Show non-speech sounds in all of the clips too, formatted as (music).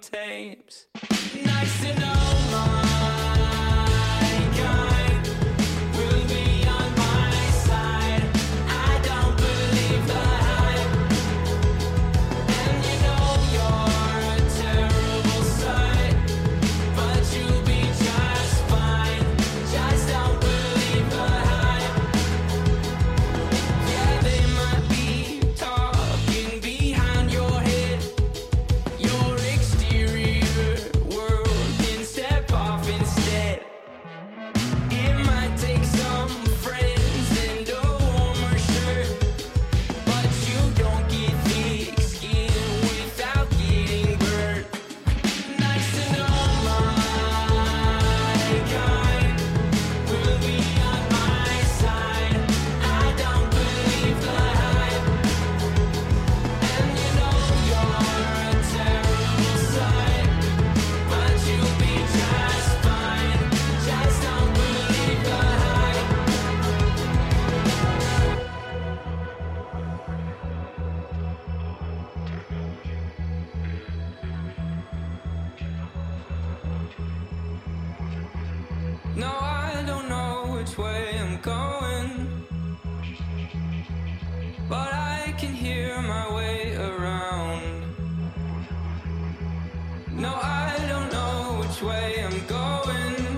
Tapes. Way I'm going,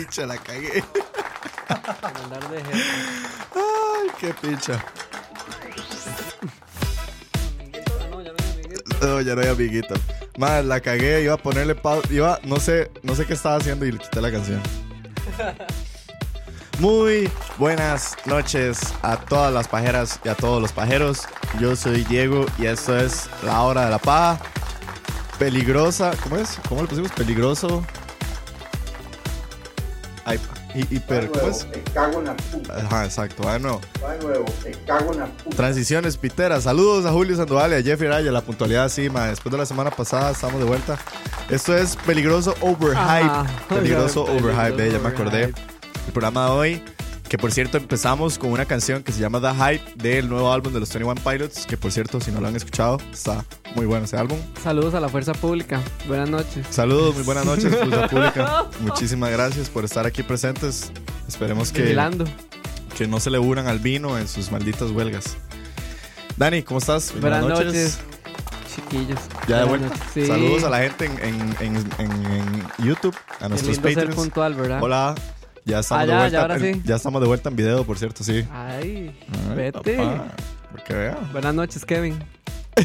Picha, la cagué. Ay, qué picha. No, ya no hay amiguito. No, ya no hay amiguito. Madre, la cagué, iba a ponerle pausa. Iba, no sé, no sé qué estaba haciendo y le quité la canción. Muy buenas noches a todas las pajeras y a todos los pajeros. Yo soy Diego y esto es La Hora de la Paja. Peligrosa, ¿cómo es? ¿Cómo le pusimos? Peligroso. Ay, hi- hiper, ¿cómo es? Te cago en la puta. Ajá, exacto. Ah, no. Va de nuevo, te cago en la puta. Transiciones piteras. Saludos a Julio Sandoval y a Jeffrey Raya. La puntualidad sí, ma. Después de la semana pasada estamos de vuelta. Esto es peligroso overhype. Peligroso (laughs) Peligroso overhype. De ella me acordé. El programa de hoy Que por cierto empezamos con una canción que se llama The Hype del nuevo álbum de los 21 Pilots, que por cierto si no lo han escuchado está muy bueno ese álbum. Saludos a la fuerza pública. Buenas noches. Saludos, muy buenas noches, (laughs) Fuerza Pública. Muchísimas gracias por estar aquí presentes. Esperemos que, Vigilando. que no se le unan al vino en sus malditas huelgas. Dani, ¿cómo estás? Buenas noches. Chiquillos. Ya de Buenas vuelta. noches. Sí. Saludos a la gente en, en- en- en- YouTube, a Qué nuestros lindo ser Patreons. puntual, ¿verdad? Hola. Ya estamos, Ah, de ya, vuelta, ya, ahora en- sí. ya estamos de vuelta en video, por cierto, sí. Ay, Ay, vete. papá, vea. Buenas noches, Kevin. (laughs)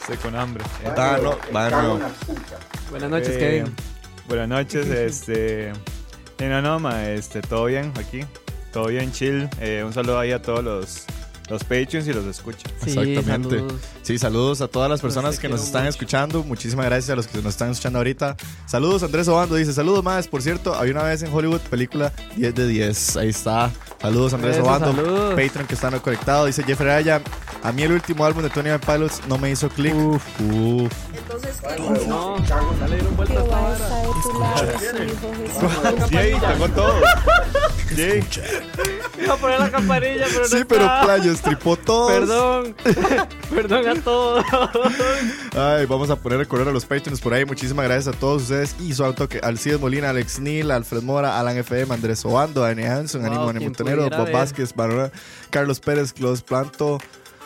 Estoy con hambre. Ah, no, de puta. Buenas noches, Eh, Kevin. Buenas noches, (laughs) este. no, no, ma, este, todo bien aquí. Todo bien, chill. Eh, un saludo ahí a todos los, los Patreons y los escuchan. Sí, exactamente. saludos. Sí, saludos a todas las personas que nos están mucho. escuchando. Muchísimas gracias a los que nos están escuchando ahorita. Saludos, Andrés Obando. Dice, saludos más. Por cierto, había una vez en Hollywood película 10 de 10. Ahí está. Saludos, Andrés Eso, Obando. saludos. Patreon que están conectados. Dice Jeffrey Aya. A mí el último álbum de Tony Pilots no me hizo clic. Uf. Uf. Entonces, No, en la dale dieron vuelta a esta. Yay, tengo (laughs) todo. Yay. Iba a poner la campanilla, pero no Sí, pero está. Playo estripó todos. Perdón. (laughs) Perdón a todos. Ay, vamos a poner el correo a los Patreons por ahí. Muchísimas gracias a todos ustedes. Y su auto que Alcides Molina, Alex Neal, Alfred Mora, Alan FM, Andrés Obando, Dani Hanson, Wow, Animo Montenero, Bob ver. Vázquez, Barona, Carlos Pérez, Claus Planto,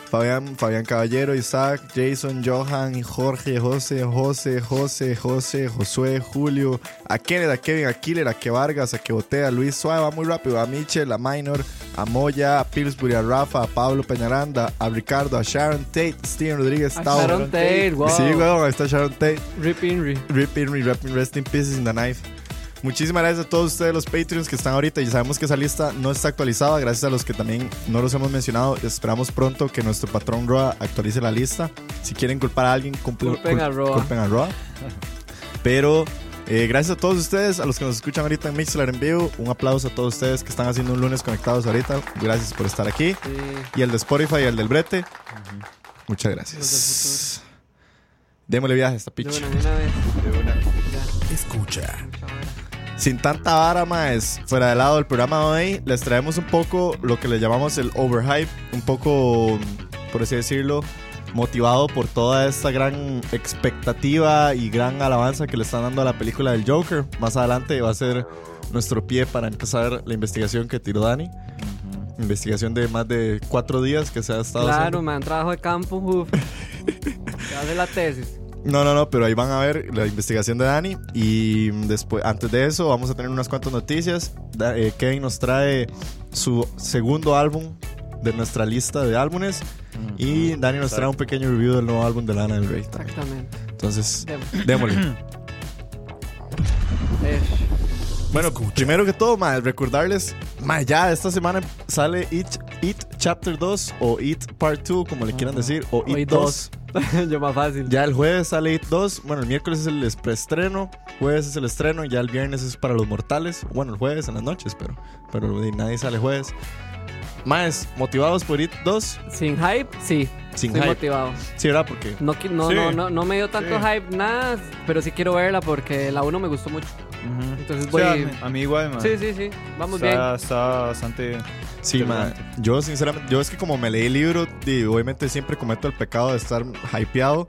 Fabián, Fabián Caballero, Isaac, Jason, Johan, Jorge, José, José, José, José, Josué, Julio, a Kenneth, a Kevin, a Killer, a Que Vargas, a Que Botea, a Luis Suave, va muy rápido, a Michel, a Minor, a Moya, a Pillsbury, a Rafa, a Pablo Peñaranda, a Ricardo, a Sharon Tate, Steven Rodríguez, A Tao. Sharon Tate, wow. Sí, weón, ahí está Sharon Tate. Rip Inri. Rip in, rip in, rest in pieces in the knife. Muchísimas gracias a todos ustedes, los Patreons que están ahorita. Y sabemos que esa lista no está actualizada. Gracias a los que también no los hemos mencionado. Esperamos pronto que nuestro patrón Roa actualice la lista. Si quieren culpar a alguien, Culpen a Roa. culpen a Roa. (laughs) Pero eh, gracias a todos ustedes, a los que nos escuchan ahorita en Mixler en vivo. Un aplauso a todos ustedes que están haciendo un lunes conectados ahorita. Gracias por estar aquí. Sí. Y el de Spotify y el del Brete. Muchas gracias. Démosle viaje a esta De picha. una, de una vez. De una. Ya, Escucha. Sin tanta vara más, fuera de lado del programa de hoy, les traemos un poco lo que le llamamos el overhype, un poco, por así decirlo, motivado por toda esta gran expectativa y gran alabanza que le están dando a la película del Joker. Más adelante va a ser nuestro pie para empezar la investigación que tiró Dani. Investigación de más de cuatro días que se ha estado Claro, haciendo. man, trabajo de campo. Uf. (laughs) Ya hace la tesis. No, no, no, pero ahí van a ver la investigación de Dani. Y después, antes de eso, vamos a tener unas cuantas noticias. Eh, Kevin nos trae su segundo álbum de nuestra lista de álbumes. Y Dani nos trae un pequeño review del nuevo álbum de Lana del Rey. también. Exactamente. Entonces, démosle. (clears throat) Bueno, primero que todo, ma, recordarles, ma, ya esta semana sale It, It Chapter 2 o It Part 2, como le quieran decir, o It Hoy 2. dos. (laughs) Yo más fácil. Ya el jueves sale It 2. Bueno, el miércoles es el preestreno. Jueves es el estreno. Y ya el viernes es para los mortales. Bueno, el jueves en las noches, pero, pero di, nadie sale jueves. Más, motivados por It 2. Sin hype, sí. Sin Estoy hype. motivado. Sí, ¿verdad? Porque. No, no, Sí. no, no, no me dio tanto Sí. hype, nada, pero sí quiero verla porque la 1 me gustó mucho. Entonces O voy. sea, a mí- igual, man. sí, sí, sí. Vamos está, está bastante. Sí, ma, Yo, sinceramente, yo es que como me leí el libro, di, obviamente siempre cometo el pecado de estar hypeado.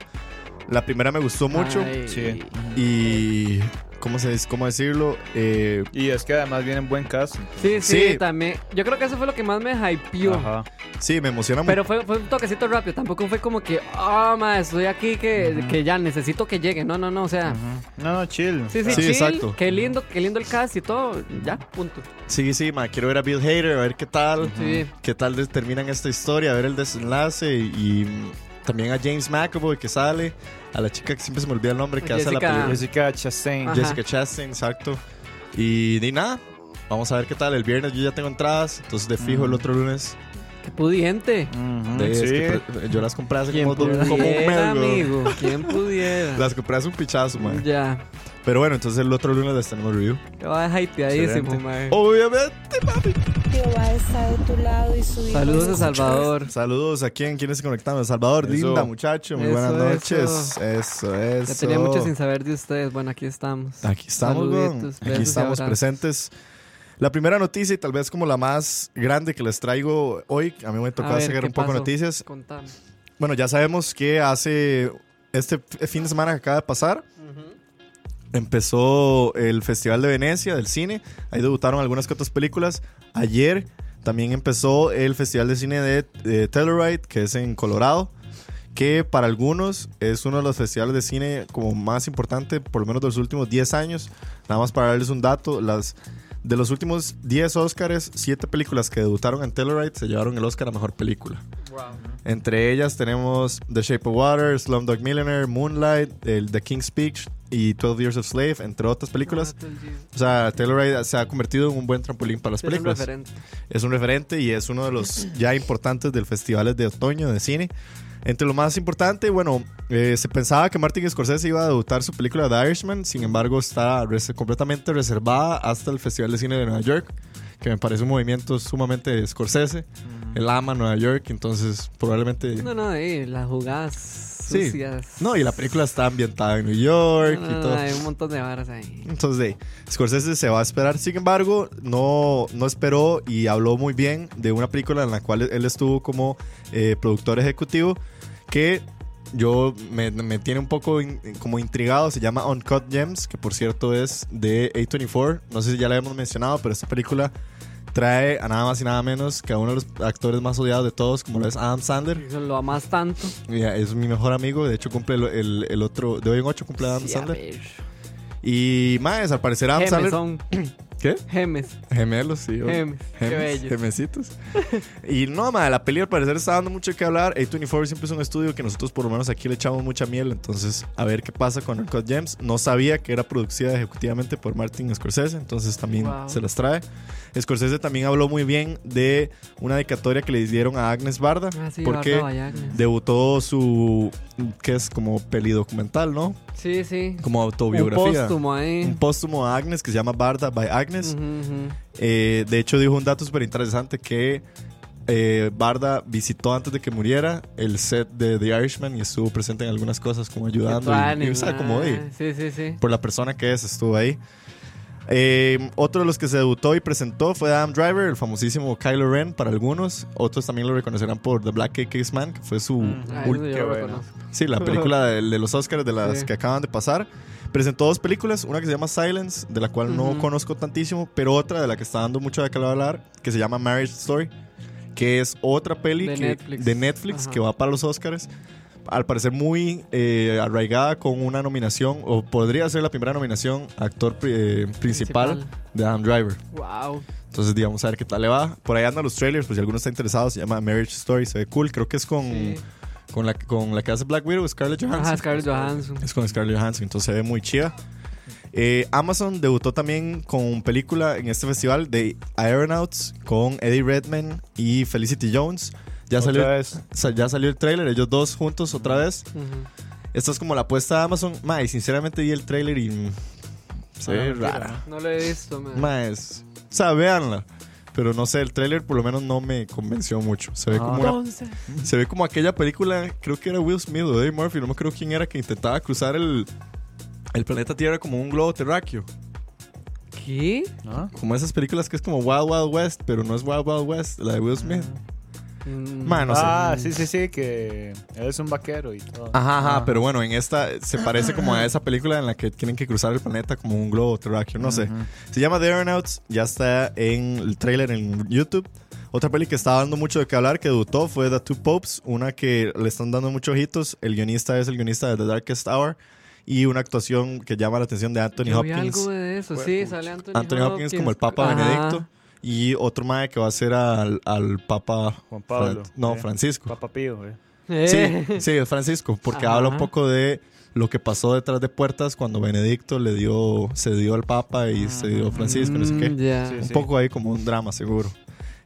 La primera me gustó mucho. Ay. Sí. Y. ¿Cómo, se, dice- ¿Cómo decirlo? Eh, Y es que además viene en buen caso. Sí, sí, Sí. también. Yo creo que eso fue lo que más me hypeó. Ajá. sí, me emociona mucho. Pero fue, fue un toquecito rápido, tampoco fue como que, ah, ma, estoy aquí que, que ya necesito que llegue. No, no, no, o sea, No, no, chill. sí, sí, Sí, chill, exacto. Qué lindo, qué lindo el cast y todo, ya, punto. Sí, sí, ma, quiero ver a Bill Hader, a ver qué tal. Sí. qué tal terminan esta historia, a ver el desenlace y, y, también a James McAvoy que sale, a la chica que siempre se me olvida el nombre que hace la película. Jessica Chastain. Ajá. Jessica Chastain, exacto. Y ni nada, vamos a ver qué tal. El viernes yo ya tengo entradas, entonces de fijo el otro lunes Qué pudiente. Ujú, De- es sí. que yo las compré hace ¿Quién como, do- como un mes, pudiera, amigo? ¿Quién pudiera? (laughs) Las compré hace un pichazo, man. Ya. Pero bueno, entonces el otro lunes les tenemos review. Te va a hypeadísimo, mae. Obviamente, papi. Jehová está de tu lado y su hijo Saludos a Salvador. Saludos a quién, quiénes se conectaron. Salvador, Eso. linda muchacho, muy Eso, buenas noches. eso. Eso, eso. Ya tenía mucho sin saber de ustedes. Bueno, aquí estamos. Aquí estamos, weón. Aquí estamos presentes. La primera noticia y tal vez como la más grande que les traigo hoy, a mí me tocó ver, ¿qué un poco de noticias. Contame. Bueno, ya sabemos que hace este fin de semana que acaba de pasar, empezó el Festival de Venecia del cine. Ahí debutaron algunas que películas. Ayer también empezó el Festival de Cine de, de Telluride, que es en Colorado. Que para algunos es uno de los festivales de cine como más importante, por lo menos de los últimos 10 años. Nada más para darles un dato, las de los últimos 10 Oscars, 7 películas que debutaron en Telluride se llevaron el Oscar a Mejor Película. Entre ellas tenemos The Shape of Water, Slumdog Millionaire, Moonlight, el The King's Speech y 12 Years of Slave, entre otras películas. O sea, Telluride se ha convertido en un buen trampolín para las es un películas. referente. Es un referente y es uno de los ya importantes del festivales de otoño de cine. Entre lo más importante, bueno, eh, se pensaba que Martin Scorsese iba a debutar su película The Irishman, sin embargo está res- completamente reservada hasta el Festival de Cine de Nueva York, que me parece un movimiento sumamente Scorsese. Él ama Nueva York, entonces probablemente... No, no, eh, las jugadas Sí. sucias. No, y la película está ambientada en New York No, y no, todo. no, hay un montón de varas ahí. Entonces, de, Scorsese se va a esperar. Sin embargo, no, no esperó y habló muy bien de una película en la cual él estuvo como eh, productor ejecutivo que yo me, me tiene un poco in- como intrigado. Se llama Uncut Gems, que por cierto es de A24. No sé si ya la hemos mencionado, pero esta película trae a nada más y nada menos que a uno de los actores más odiados de todos, como lo es Adam Sandler. Eso lo amas tanto. Mira, es mi mejor amigo. De hecho, cumple el, el- el otro. De hoy en 8 cumple Adam Sí, a Sandler. Y más, al parecer Adam Sandler. (clears throat) ¿Qué? Gemes. Gemelos, sí. Gemes. Qué Gemes, bello. Gemesitos. y no, madre, la peli al parecer está dando mucho que hablar. A24 siempre es un estudio que nosotros por lo menos aquí le echamos mucha miel. Entonces, a ver qué pasa con Uncut Gems. No sabía que era producida ejecutivamente por Martin Scorsese, entonces también Wow. se las trae. Scorsese también habló muy bien de una dedicatoria que le dieron a Agnes Barda. Ah, sí, porque Bárbara Vallagnes. debutó su, que es como peli documental, ¿no? Sí, sí. Como Un autobiografía. póstumo ahí. Un póstumo a Agnes que se llama Barda by Agnes. Eh, de hecho, dijo un dato súper interesante que eh, Barda visitó antes de que muriera el set de The Irishman y estuvo presente en algunas cosas como ayudando. y- y, o sea, como de- Ah, Sí, sí, sí. por la persona que es, estuvo ahí. Eh, otro de los que se debutó y presentó fue Adam Driver, el famosísimo Kylo Ren para algunos. Otros también lo reconocerán por The Black Case Man, que fue su Ah, lo bueno. reconozco. Sí, la película (laughs) de, de los Oscars de las que acaban de pasar. Presentó dos películas, una que se llama Silence, de la cual no conozco tantísimo, pero otra de la que está dando mucho de qué hablar, que se llama Marriage Story, que es otra peli De que- Netflix. de Netflix Ajá. que va para los Oscars. Al parecer muy eh, arraigada con una nominación, o podría ser la primera nominación actor eh, principal, Principal. de Adam Driver. Wow. Entonces, digamos, a ver qué tal le va. Por ahí andan los trailers, pues si alguno está interesado, se llama Marriage Story, se ve cool. Creo que es con, Sí. Con, la, con la que hace Black Widow, Scarlett Johansson. Ajá, Scarlett Johansson. Es con Scarlett Johansson, entonces se ve muy chida. Eh, Amazon debutó también con película en este festival de Aeronauts con Eddie Redmayne y Felicity Jones. Ya salió, ya salió el tráiler, ellos dos juntos otra vez. Ujú. Esto es como la apuesta de Amazon. Ma, y sinceramente vi el tráiler y mm, se ve Ah, rara. No lo he visto, man. Ma, es- o sea, véanla. Pero no sé, el tráiler por lo menos no me convenció mucho. Se ve Ah. como una se ve como aquella película, creo que era Will Smith o Eddie Murphy, no me acuerdo quién era, que intentaba cruzar el, el planeta Tierra como un globo terráqueo. ¿Qué? ¿Ah? Como esas películas que es como Wild Wild West, pero no es Wild Wild West, la de Will Smith. Mm, Sé. ah, sí, sí, sí, que él es un vaquero y todo. Ajá, ajá, Ah. pero bueno, en esta se parece como a (laughs) esa película en la que tienen que cruzar el planeta como un globo terráqueo, no sé. Ujú. Se llama The Aeronauts, ya está en el trailer en YouTube. Otra peli que está dando mucho de qué hablar, que debutó, fue The Two Popes, una que le están dando muchos ojitos. El guionista es el guionista de The Darkest Hour y una actuación que llama la atención de Anthony yo vi Hopkins. algo de eso, sí, sale Anthony, Anthony Hopkins como el Papa Ajá. Benedicto y otro mae que va a ser al, al Papa Juan Pablo. Fran- no, eh. Francisco. Papa Pío, eh. Eh. Sí, sí, es Francisco, porque Ajá. habla un poco de lo que pasó detrás de puertas cuando Benedicto le dio, se dio al Papa y se dio Francisco, no sé qué. Mm. Sí, Un poco ahí como un drama, seguro.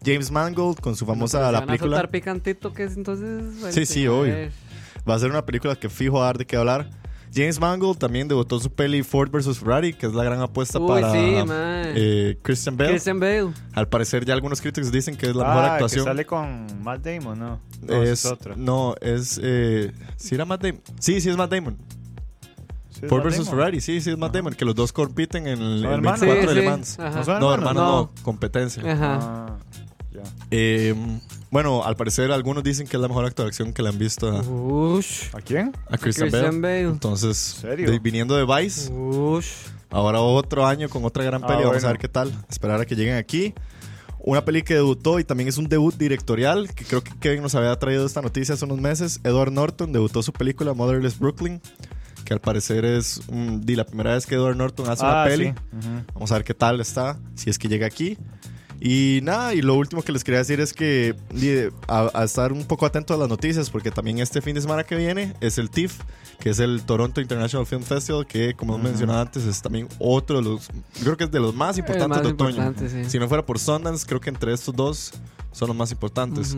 James Mangold con su famosa la van película. picantito que es entonces. bueno, Sí, sí, a obvio. ver. Va a ser una película que fijo a dar de qué hablar. James Mangold también debutó su peli Ford vs. Ferrari, que es la gran apuesta Uy, para sí, eh, Christian Bale. Christian Bale. Al parecer ya algunos críticos dicen que es la mejor Ah, actuación. que sale con Matt Damon, ¿no? No, es, es otro. No, es... Eh, ¿Sí era Matt Damon? Sí, sí es Matt Damon. Sí, Ford vs. Ferrari, sí, sí es Matt Damon. Que los dos compiten en el, ¿Son el hermanos? 24 Sí, de sí. Le Mans. Ajá. ¿No hermano, no. No. Competencia. Ajá. Ah, ya. Eh, bueno, al parecer algunos dicen que es la mejor actuación que le han visto a, Ush. ¿A quién? a Christian, Christian Bale. Bale. Entonces, serio? de- viniendo de Vice, Ush. ahora otro año con otra gran Ah, peli. Vamos bueno. a ver qué tal. Esperar a que lleguen aquí. Una peli que debutó y también es un debut directorial, que creo que Kevin nos había traído esta noticia hace unos meses. Edward Norton debutó su película Motherless Brooklyn, que al parecer es mm, di, la primera vez que Edward Norton hace una Ah, peli. sí. Ujú. Vamos a ver qué tal está, si es que llega aquí. Y nada, y lo último que les quería decir es que a, a estar un poco atentos a las noticias, porque también este fin de semana que viene es el TIFF, que es el Toronto International Film Festival, que como hemos mencionado antes es también otro de los, creo que es de los más importantes más de otoño. importante, sí. Si no fuera por Sundance, creo que entre estos dos son los más importantes.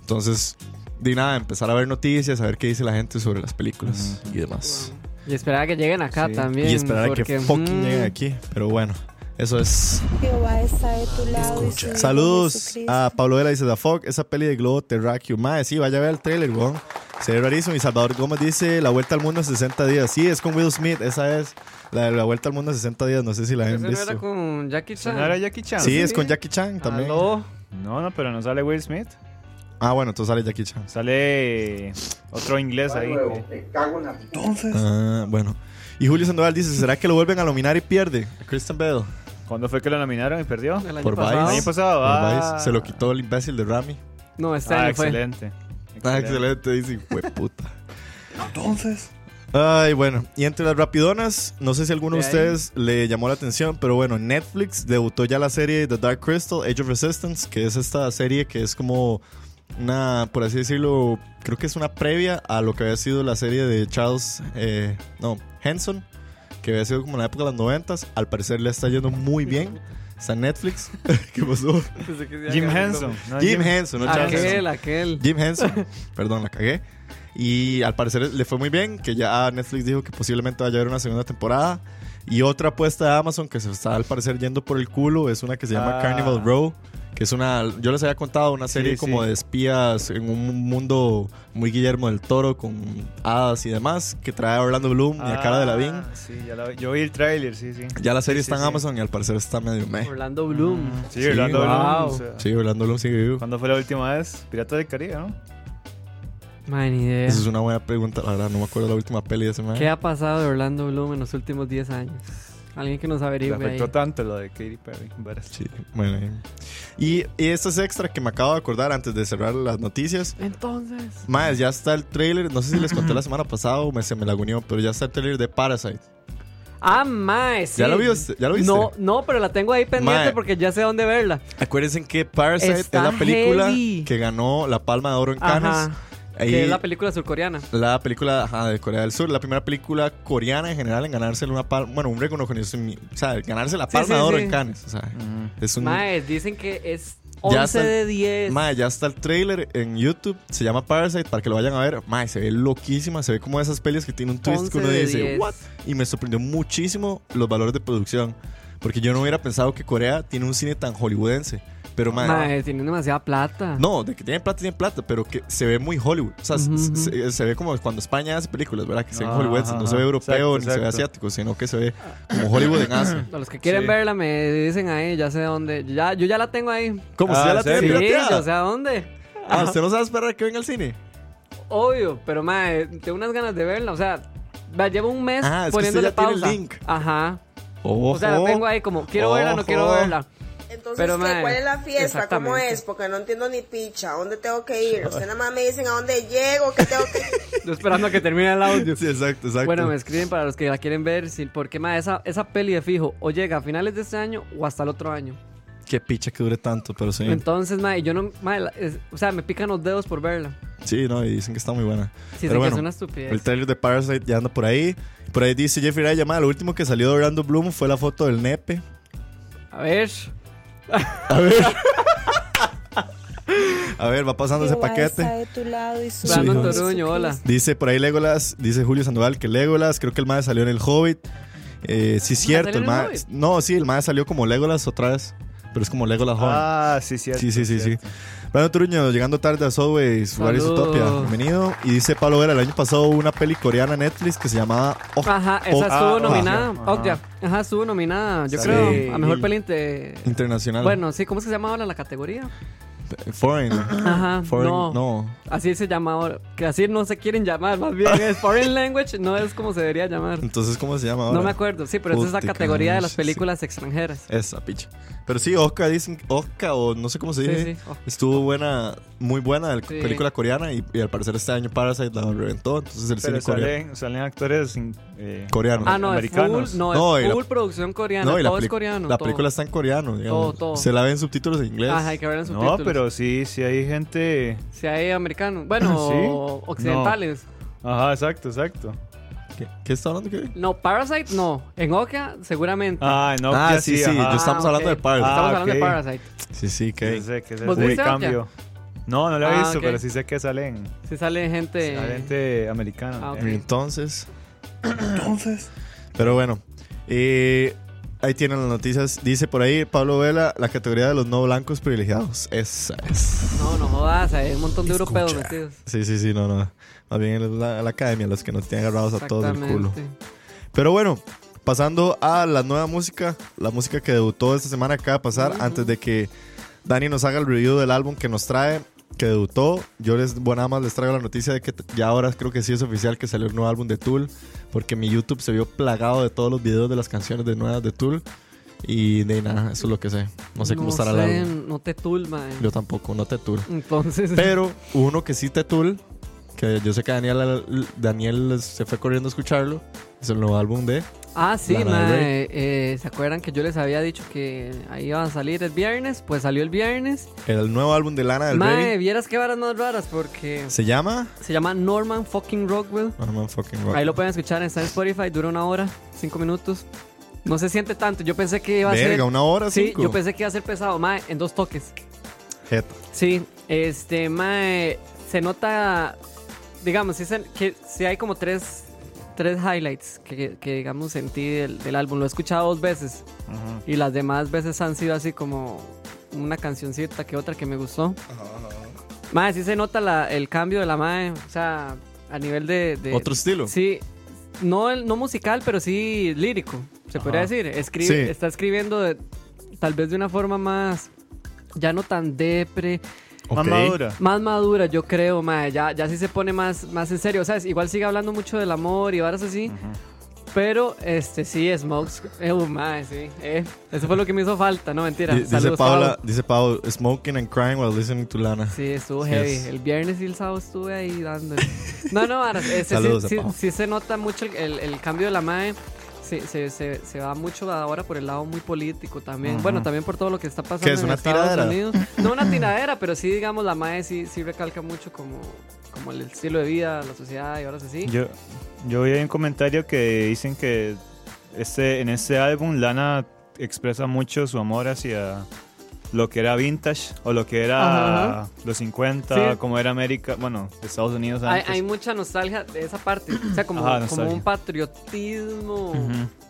Entonces, di nada, empezar a ver noticias, a ver qué dice la gente sobre las películas y demás. Y esperar a que lleguen acá Sí. también. Y esperar a que fucking mm, lleguen aquí. Pero bueno, eso es Jehová está de tu lado Hijo Saludos a Pablo Vela, dice The Fog, esa peli de Globo Terráqueo. Mae, sí, vaya a ver el trailer, weón. Se ve rarísimo. Y Salvador Gómez dice La Vuelta al Mundo en 60 días. Sí, es con Will Smith, esa es. La de La Vuelta al Mundo en 60 días, no sé si la han ¿Ese no era visto. con Jackie Chan? ¿No era Jackie Chan? Sí, es con Jackie Chan también. Aló. No, no, pero no sale Will Smith. Ah, bueno, entonces sale Jackie Chan. Sale otro inglés ahí. Luego, me cago en la puta. Ah, bueno. Y Julio Sandoval dice, ¿será que lo vuelven a nominar y pierde? A Christian Bale. ¿Cuándo fue que lo nominaron y perdió? El año Por pasado. Vice. El año pasado. Por Ah. Vice. Se lo quitó el imbécil de Rami. No, este Ah, año fue. excelente. Ah, excelente, dice, fue puta. Entonces. Ay, bueno. Y entre las rapidonas, no sé si alguno de ustedes le llamó la atención, pero bueno, Netflix debutó ya la serie The Dark Crystal, Age of Resistance, que es esta serie que es como una, por así decirlo, creo que es una previa a lo que había sido la serie de Charles, eh, no, Henson, que había sido como en la época de los noventas. Al parecer le está yendo muy bien. Está en Netflix. (laughs) ¿Qué pasó? Jim Henson. ¿no? Jim Henson, no Charles Henson. Aquel, aquel. Jim Henson. (laughs) Perdón, la cagué. Y al parecer le fue muy bien, que ya Netflix dijo que posiblemente vaya a haber una segunda temporada. Y otra apuesta de Amazon que se está al parecer yendo por el culo es una que se llama Ah. Carnival Row, que es una, yo les había contado, una serie Sí, como sí. de espías en un mundo muy Guillermo del Toro con hadas y demás, que trae a Orlando Bloom y a Cara de Lavín. Ah, Sí, ya la vi. Yo vi el tráiler, sí, sí. Ya la serie Sí, sí, está en sí. Amazon y al parecer está medio meh. Orlando Bloom. Sí, Sí, Orlando wow. Bloom, o sea, Sí, Orlando Bloom sigue vivo. ¿Cuándo fue la última vez? Piratas del Caribe, ¿no? Man, ni idea. Esa es una buena pregunta, la verdad, no me acuerdo la última peli de ese man. ¿Qué ha pasado de Orlando Bloom en los últimos 10 años? Alguien que nos Le averigüe ahí. afectó tanto lo de Katy Perry. Sí, bueno. eh. Y, y esto es extra que me acabo de acordar antes de cerrar las noticias. Entonces. Más, ya está el trailer. No sé si les conté la semana pasada o me, se me laguneó, pero ya está el trailer de Parasite. Ah, mae, sí. ¿Ya lo viste? ¿Ya lo viste? No, no, pero la tengo ahí pendiente Mae. porque ya sé dónde verla. Acuérdense que Parasite Está es la película heavy. que ganó la Palma de Oro en Cannes. Ajá. Ahí- Que es la película surcoreana. la película ajá, de Corea del Sur, la primera película coreana en general en ganarse una palma, bueno, un reconocimiento, o sea, ganarse la Sí, palma sí, de oro sí. en Cannes, o sea, Ujú. es un Mae, dicen que es Ya 11 está- de 10. Mae, ya está el trailer en YouTube. Se llama Parasite para que lo vayan a ver. Mae, se ve loquísima. Se ve como esas pelis que tiene un twist 11 que uno dice, 10. ¿what? Y me sorprendió muchísimo los valores de producción. Porque yo no hubiera pensado que Corea tiene un cine tan hollywoodense. Pero, Mae, tienen demasiada plata. no, de que tienen plata, tienen plata, pero que se ve muy Hollywood. O sea, se- ujú. se, se ve como cuando España hace películas, ¿verdad? Que se ven Ajá, hollywoodenses. No se ve europeo Exacto, ni se ve exacto. asiático, sino que se ve como Hollywood en Asia. (laughs) A los que quieren Sí. verla me dicen ahí, ya sé dónde. Ya, yo ya la tengo ahí. ¿Cómo? Ah, ¿Si ya la ¿en tiene serio? Sí, yo sé a dónde. Ah, ¿usted no sabe esperar a que venga al cine? Obvio, pero mae, tengo unas ganas de verla. O sea, va, llevo un mes Ah, es que usted poniéndole ya tiene el pausa. link. Ajá. Ojo. O sea, la tengo ahí como, quiero verla, no quiero Ojo. verla. Entonces, Pero, ¿qué? mae, ¿cuál es la fiesta? ¿Cómo es? Porque no entiendo ni picha. ¿A dónde tengo que ir? Ustedes (laughs) nada más me dicen a dónde llego, qué tengo que... (laughs) Estoy esperando a que termine el audio. Sí, exacto, exacto. Bueno, me escriben para los que la quieren ver, sí, porque mae, esa, esa peli de fijo o llega a finales de este año o hasta el otro año. Qué picha que dure tanto, pero sí. Entonces, mae, yo no, la- es- o sea, me pican los dedos por verla. Sí, no, y dicen que está muy buena. Sí, Pero sé bueno, que es una estupidez. El trailer de Parasite ya anda por ahí. Por ahí dice Jeffrey Raya, "Ma, lo último que salió de Orlando Bloom fue la foto del nepe. A ver. A ver. A ver, va pasando ese Jehová está paquete. de tu lado y su Brandon Hijo Toruño, hola. Dice por ahí Legolas, dice Julio Sandoval que Legolas, creo que el mae salió en el Hobbit. Eh, sí, cierto, ¿salió el mae. Hobbit? No, sí, el mae salió como Legolas otra vez. Pero es como Legolas joven. Ah, sí, cierto. sí, sí, sí, sí. Brandon Turuño, llegando tarde a Subways, What Saludos. Utopia. Bienvenido. Y dice Pablo Vera, el año pasado hubo una peli coreana en Netflix que se llamaba Oh, Ajá, esa Oh, estuvo ah, nominada. Okja. Okja. Ajá, estuvo nominada. Yo Sí. creo a mejor peli inte- Internacional. Bueno, sí, ¿cómo es que se llama ahora la categoría? Foreign. Ajá, Foreign, no. no. Así se llama ahora. Que así no se quieren llamar, más bien es Foreign Language, no es como se debería llamar. Entonces, ¿cómo se llama ahora? No me acuerdo, sí, pero esa es la Putica, categoría de las sí. películas extranjeras. Esa, picha. Pero sí, Oscar dicen, Oscar o no sé cómo se Sí, dice. sí. Oh. Estuvo buena, muy buena la Sí. película coreana y, y al parecer este año Parasite la reventó. Entonces el Pero cine coreano. salen, salen actores eh, Coreanos. Ah, no, es americanos. full, no, No, es la- full producción coreana, No, y la, todo es coreano. la todo. película está en coreano, digamos. todo. Se la ven subtítulos en inglés. Ajá, hay que ver en subtítulos. No, pero sí, sí hay gente. Si hay americanos, bueno, (laughs) ¿Sí? occidentales. Ajá, exacto, exacto. ¿Qué, qué está hablando? ¿Qué? No. Parasite no. En Okja, seguramente. Ah, no, Ah, que sí, sí, ajá. yo estamos Ah, hablando ok. de Parasite. Ah, Estamos hablando de ok. Parasite. Sí, sí, Que que. sé que es ¿Vos ese viste cambio. No, no lo he Ah, visto, ok. pero sí sé que salen, Si sale gente. gente americana. Ah, ok. Entonces. (clears throat) Entonces, Pero bueno. eh, ahí tienen las noticias. Dice por ahí Pablo Vela, la categoría de los no blancos privilegiados. Esa es. No, no jodas, hay un montón de europeos metidos. Sí, sí, sí, no, no. Más bien la, la academia los que nos tienen agarrados a todos el culo. Pero bueno, pasando a la nueva música, la música que debutó esta semana acaba de pasar, antes de que Dani nos haga el review del álbum que nos trae, que debutó. Yo les, bueno, nada más les traigo la noticia de que ya ahora creo que sí es oficial que salió el nuevo álbum de Tool, porque mi YouTube se vio plagado de todos los videos de las canciones de nuevas de Tool. Y de nada, eso es lo que sé. No sé cómo estará el sé, álbum. No te tulma. eh. Yo tampoco, no te Tool. Entonces. Pero uno que sí te Tool, que yo sé que Daniel, Daniel se fue corriendo a escucharlo, es el nuevo álbum de Ah, sí, mae, eh, ¿Se acuerdan que yo les había dicho que ahí iban a salir el viernes? Pues salió el viernes. el nuevo álbum de Lana del Mae, Rey. vieras qué varas más raras porque Se llama se llama Norman fucking Rockwell. Norman fucking Rock. Ahí lo pueden escuchar, está en Spotify, dura una hora, cinco minutos. No se siente tanto. Yo pensé que iba a Verga, ser. una hora, Sí, cinco. yo pensé que iba a ser pesado, mae, en dos toques. Jeta. Sí, este, mae, se nota, digamos, sí se- que si hay como tres, tres highlights que, que, digamos sentí del, del álbum. Lo he escuchado dos veces Ajá. y las demás veces han sido así como una cancioncita que otra que me gustó. Mae, sí se nota la- el cambio de la mae, o sea, a nivel de... de- Otro estilo. Sí, no, el- no musical, pero sí lírico, se podría Ajá. decir. Escribe, Sí. Está escribiendo de- tal vez de una forma más, ya no tan depre, Más Ok. madura. más madura, yo creo, mae. Ya, ya sí se pone más, más en serio. O sea, es- igual sigue hablando mucho del amor y varas así. Pero, este, sí, Smokes. Eh, uh, mae, sí. Eh, eso fue lo que me hizo falta, no mentira. Dice Saludos, Paula, Pau. dice Pau, smoking and crying while listening to Lana. Sí, estuvo Sí, heavy. El viernes y el sábado estuve ahí dando. No, no, varas, ese sí- Saludos sí, Pau. sí se nota mucho el, el- el cambio de la mae. Se, se, se, se va mucho ahora por el lado muy político también. Bueno, también por todo lo que está pasando ¿Qué es, en una Estados tiradera? Unidos. No una (laughs) tiradera, pero sí, digamos, la mae sí, sí recalca mucho como, como el estilo de vida, la sociedad y horas así. Yo, yo vi un comentario que dicen que este, en este álbum Lana expresa mucho su amor hacia lo que era vintage o lo que era Ajá. los 50, Sí. como era América, bueno, Estados Unidos Hay, antes. hay mucha nostalgia de esa parte. O sea, como, Ajá, como un patriotismo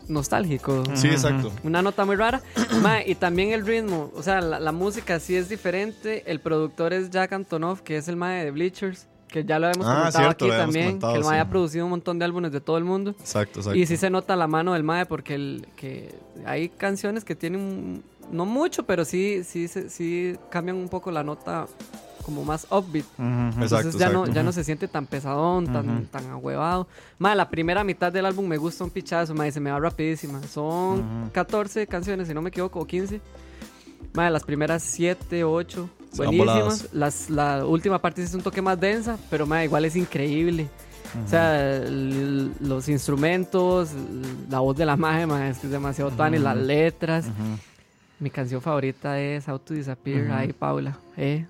nostálgico. Sí, exacto. Una nota muy rara. (clears throat) Y también el ritmo. O sea, la, la música sí es diferente. El productor es Jack Antonoff, que es el mae de Bleachers. Que ya lo hemos Ah, comentado cierto, aquí también. comentado, que el mae sí. ha producido un montón de álbumes de todo el mundo. Exacto, exacto. Y sí se nota la mano del mae porque el, que hay canciones que tienen, no mucho, pero sí, sí, se- sí cambian un poco la nota como más upbeat. Ujú. Exacto, Entonces ya no, exacto. ya no se siente tan pesadón, tan, Ujú. tan ahuevado. Mae, la primera mitad del álbum me gusta un pichazo, mae, se me va rapidísima. Son Ujú. 14 canciones, si no me equivoco, o 15. Mae, las primeras 7, 8, Se van buenísimas. Las, la última parte es un toque más densa, pero mae, igual es increíble. O sea, el- los instrumentos, la voz de la magia, es que es demasiado tan las letras. Mi canción favorita es How to Disappear, ahí Paula. Eh.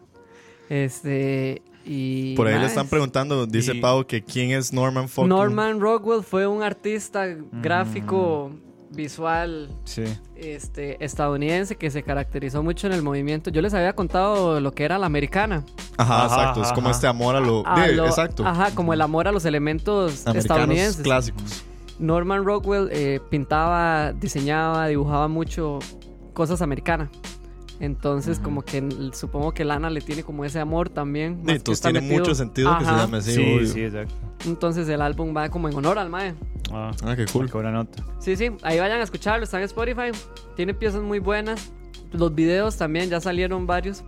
Este, y Por ahí le están preguntando, dice Y- Pau, que quién es Norman fucking... Norman Rockwell fue un artista gráfico visual Sí. este, estadounidense que se caracterizó mucho en el movimiento. Yo les había contado lo que era la americana. Ajá, Ajá, exacto. Es como ajá. este amor a lo. A de- lo- exacto. Ajá, como el amor a los elementos Americanos estadounidenses. clásicos. Norman Rockwell eh, pintaba, diseñaba, dibujaba mucho cosas americanas. Entonces, como que supongo que Lana le tiene como ese amor también. que Entonces tiene metido- mucho sentido que se Ajá. llame así. Sí, obvio. sí, exacto. Entonces el álbum va como en honor al Mae. Ah, Ah, qué cool. qué buena nota. Sí, sí, ahí vayan a escucharlo, está en Spotify. Tiene piezas muy buenas. Los videos también, ya salieron varios.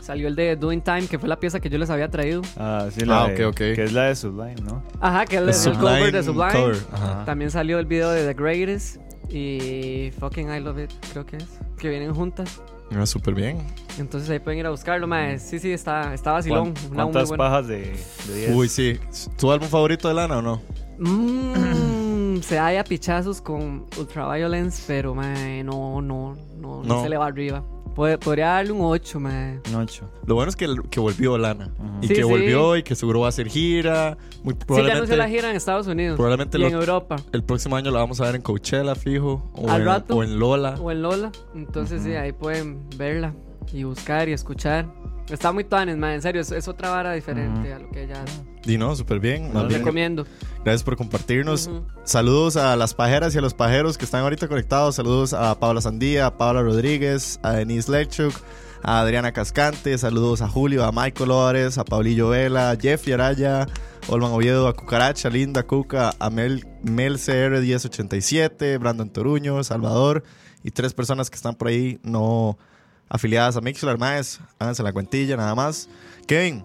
Salió el de Doing Time, que fue la pieza que yo les había traído. Ah, sí, Ah, la ok, de- ok. Que es la de Sublime, ¿no? Ajá, que es el, cover de Sublime cover, ajá. También salió el video de The Greatest y Fucking I Love It, creo que es. Que vienen juntas. Ah, súper bien. Entonces ahí pueden ir a buscarlo, mae. Sí, sí, está, está vacilón. ¿Cuán- ¿Cuántas buena. pajas de, de 10? Uy, sí. ¿Tu álbum favorito de Lana o no? Mmm, se haya pichazos con Ultraviolence, pero mae, no, no, no, no, No. se le va arriba. Pod- podría darle un 8, mae. Un ocho. Lo bueno es que, que volvió Lana. Y Sí, que sí. volvió y que seguro va a hacer gira. Muy Sí, ya probablemente anunció la gira en Estados Unidos. probablemente y en Europa. el próximo año la vamos a ver en Coachella, fijo. O, Al en, rato. o en Lola. O en Lola. Entonces sí, ahí pueden verla y buscar y escuchar. Está muy tuanes, mae. En serio, es, es otra vara diferente a lo que ella hace. Y no, súper bien. Más bien, recomiendo. gracias por compartirnos. Ujú. Saludos a las pajeras y a los pajeros que están ahorita conectados. Saludos a Paula Sandía, a Paula Rodríguez, a Denise Lechuk, a Adriana Cascante. Saludos a Julio, a Michael Lores, a Paulillo Vela, a Jeffy Araya, Olman Oviedo, a Cucaracha, Linda Cuca, a Mel, Mel CR 1087, Brandon Toruño, Salvador y tres personas que están por ahí no afiliadas a Mixler. Más, háganse la cuentilla nada más. Kevin,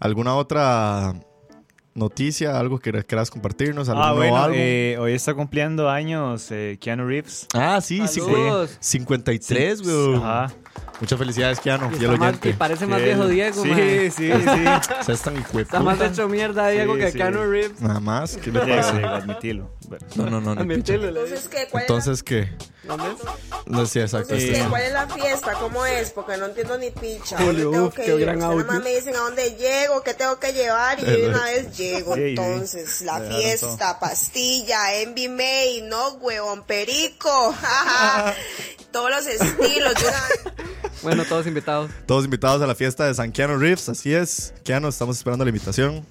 ¿alguna otra noticia, algo que quieras compartirnos? ¿Algún Ah, nuevo bueno, álbum? eh, hoy está cumpliendo años eh, Keanu Reeves. Ah, sí, sí, Saludos. 53, güey. Ajá. Muchas felicidades, Keanu, Y, está más- y parece más Sí, viejo Diego, Sí, mae. sí, sí. (laughs) O sea, es tan. Está más hecho mierda Diego Sí, que sí. Keanu Reeves. Nada más, ¿qué le pasa? Diego, admitilo. Bueno. No, no, no, Admitilo. Entonces, ¿qué? ¿Cuál, Entonces, ¿qué? ¿Dónde es? No sé, exacto. es, este ¿qué? sí. ¿Cuál es la fiesta? ¿Cómo es? Porque no entiendo ni picha. ¿A Julio, ¿Dónde tengo uf, que qué ir? gran Ustedes nada más audio. me dicen a dónde llego, qué tengo que llevar y yo de una vez llego. Sí. Entonces, la dejaron fiesta, pastilla, Envy May, no, huevón, perico. (laughs) Todos los estilos. Bueno, todos invitados. Todos invitados a la fiesta de San Keanu Reeves, así es. Keanu, estamos esperando la invitación.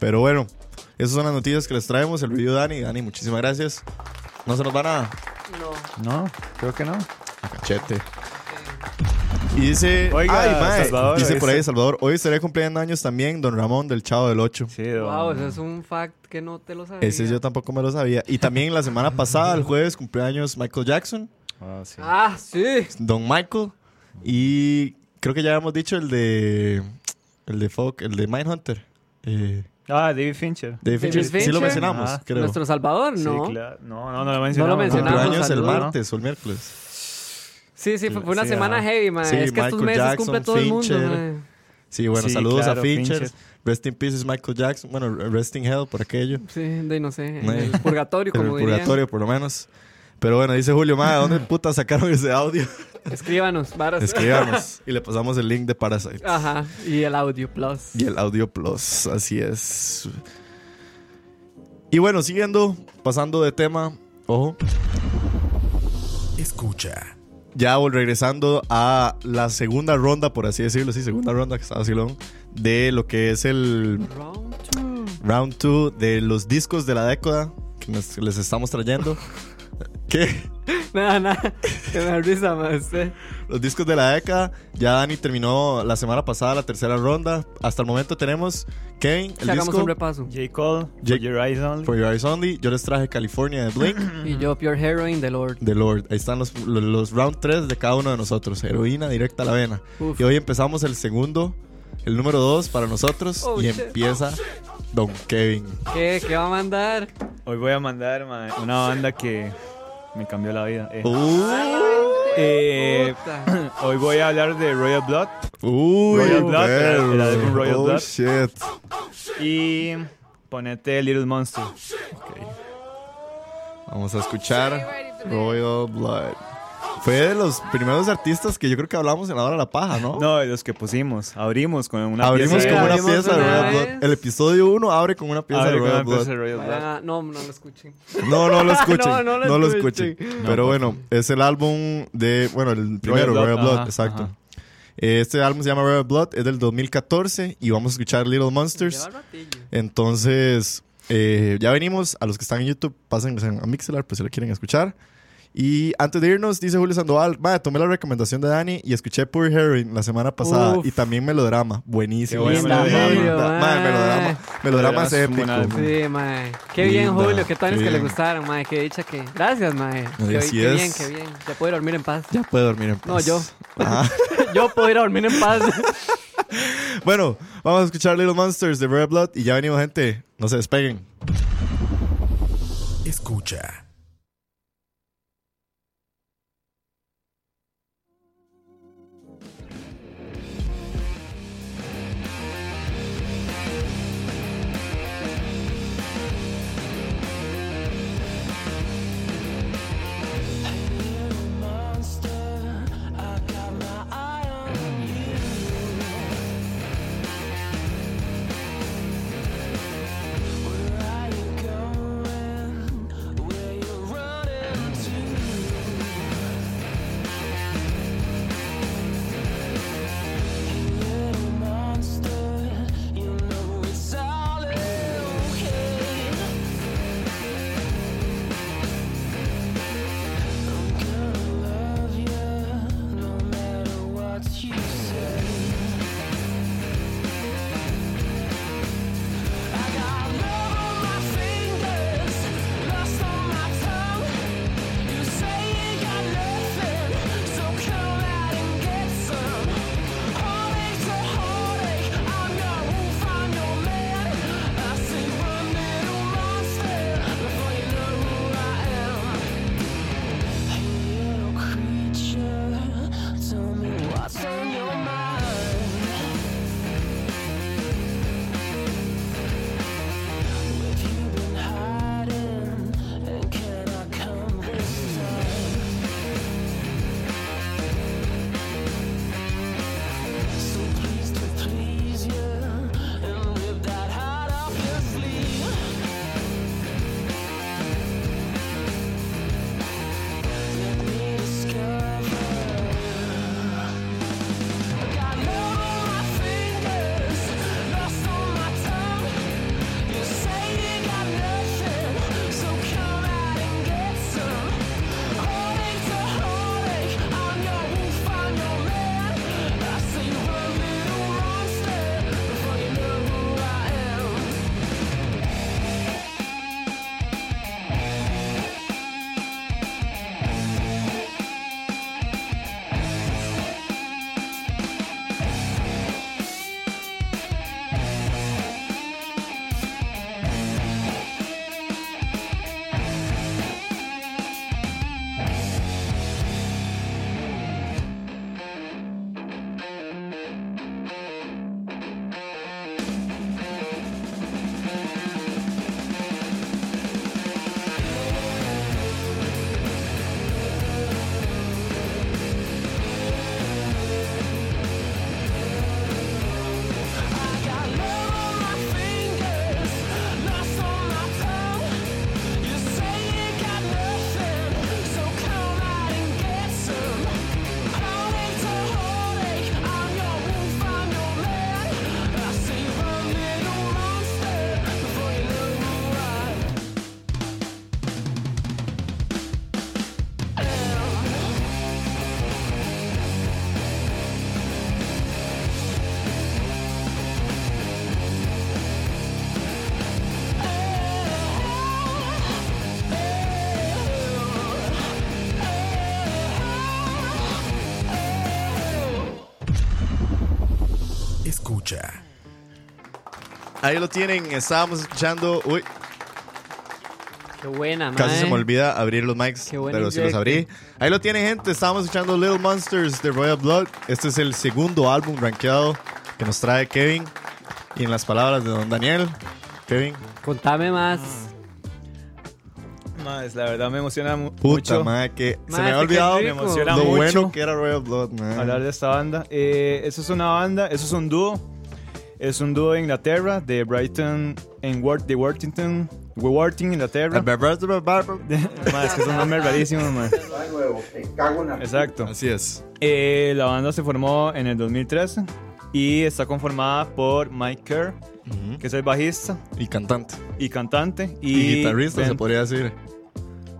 Pero bueno, esas son las noticias que les traemos. El de Dani. Dani, muchísimas gracias. No se nos va nada. No. No, creo que no. A cachete. Y dice, Oiga, ay, mae, Salvador, dice por ahí Salvador, hoy estaría cumpliendo años también Don Ramón del Chavo del 8. Sí, don- Wow, eso es un fact que no te lo sabía. Ese yo tampoco me lo sabía. Y también la semana (laughs) pasada, el jueves, cumpleaños Michael Jackson, Ah, sí. Ah, sí. Don Michael. Y creo que ya habíamos dicho el de. El de Folk, el de Mindhunter. Eh, Ah, David Fincher. David Fincher. Sí lo Fincher. mencionamos, Ajá. creo. Nuestro Salvador, Sí, ¿no? claro. No, no, no lo mencionamos. mencionamos. Cumpleaños el martes o el miércoles. Sí, sí, fue, una Sí, semana heavy, man. Sí, es que estos meses Jackson, cumple todo el mundo, man. Sí, bueno, Sí, saludos claro, a Fincher. Fincher. Rest in peace Michael Jackson. Bueno, rest in hell por aquello. Sí, de no sé, en el purgatorio, En el como dirían. purgatorio, por lo menos. Pero bueno, dice Julio, madre, ¿dónde (laughs) puta sacaron ese audio? Escríbanos, varas. Escribamos (laughs) y le pasamos el link de Parasite. Ajá, y el Audio Plus. Y el Audio Plus, así es. Y bueno, siguiendo, pasando de tema, ojo, Escucha. Ya regresando a la segunda ronda, por así decirlo, sí, segunda ronda que está vacilón, de lo que es el Round two. round 2 de los discos de la década que les estamos trayendo. (laughs) ¿Qué? (laughs) Nada, nada. Que me da risa, usted. Los discos de la década. Ya Dani terminó la semana pasada la tercera ronda. Hasta el momento tenemos Kane, el hagamos disco un repaso. J. Cole, J- For Your Eyes Only. For Your Eyes Only. Yo les traje California de Blink. (clears throat) Y yo, Pure Heroine, The Lord. The Lord. Ahí están los, los, los round 3 de cada uno de nosotros. Heroína directa a la vena. Uf. Y hoy empezamos el segundo, el número 2 para nosotros. Oh, y shit. empieza Don Kevin. ¿Qué? ¿Qué va a mandar? Hoy voy a mandar ma, una banda que me cambió la vida. eh. Uh, Eh, hoy voy a hablar de Royal Blood uy, Royal Blood, el- el álbum Royal oh, Blood. shit. y ponete Little Monster. Vamos a escuchar Royal Blood. Fue de los primeros artistas que yo creo que hablamos en la hora de la paja, ¿no? No, de los que pusimos. Abrimos con una Abrimos pieza con de- una abrimos pieza de una Royal. Blood. El episodio 1 abre con una pieza Abre de con Royal Blood. de Royal Blood. Ah, no, no lo escuchen. No, no lo (laughs) escuchen. No, no, no lo lo escuchen. escuchen. No, Pero por bueno, es el álbum de. Bueno, el primero, Blood, Royal Blood, ajá, exacto. ajá. Este álbum se llama Royal Blood, es del 2014 y vamos a escuchar Little Monsters. Entonces, eh, ya venimos. A los que están en YouTube, pasen a Mixelar, pues si lo quieren escuchar. Y antes de irnos, dice Julio Sandoval, "Mae, tomé la recomendación de Dani y escuché Poor Heroin la semana pasada Uf. y también Melodrama. Buenísimo. Qué bueno, Linda Melodrama. Mae. Melodrama. Melodrama álbum. Sí, mae. Qué bien, Julio. Qué tanes qué que le gustaron, mae. Qué dicha que. Gracias, mae. Qué, así qué es. bien, qué bien. Ya puedo dormir en paz. Ya puede dormir en paz. No, yo. Ajá. (laughs) Yo puedo ir a dormir en paz. (laughs) Bueno, vamos a escuchar Little Monsters de Red Blood y ya venimos, gente. No se despeguen. Escucha. Ahí lo tienen. Estábamos escuchando. Uy, Qué buena, casi se me olvida abrir los mics. Qué pero sí los abrí. Ahí lo tienen, gente. Estábamos escuchando Little Monsters de Royal Blood. Este es el segundo álbum rankeado que nos trae Kevin. Y en las palabras de don Daniel, Kevin. Contame más. Más, la verdad me emociona mu- Puta, mucho madre, que se me había qué olvidado me emociona lo mucho bueno que era Royal Blood, mae. hablar de esta banda. Eh, eso es una banda, eso es un dúo. Es un dúo de Inglaterra, de Brighton, en Wor- de Worthington, Worthing, Inglaterra. Más, (laughs) es que son nombres rarísimos, man. Exacto. Así es. Eh, la banda se formó en el 2013 y está conformada por Mike Kerr, que es el bajista Y cantante. y cantante. Y, Y, guitarrista, se podría decir.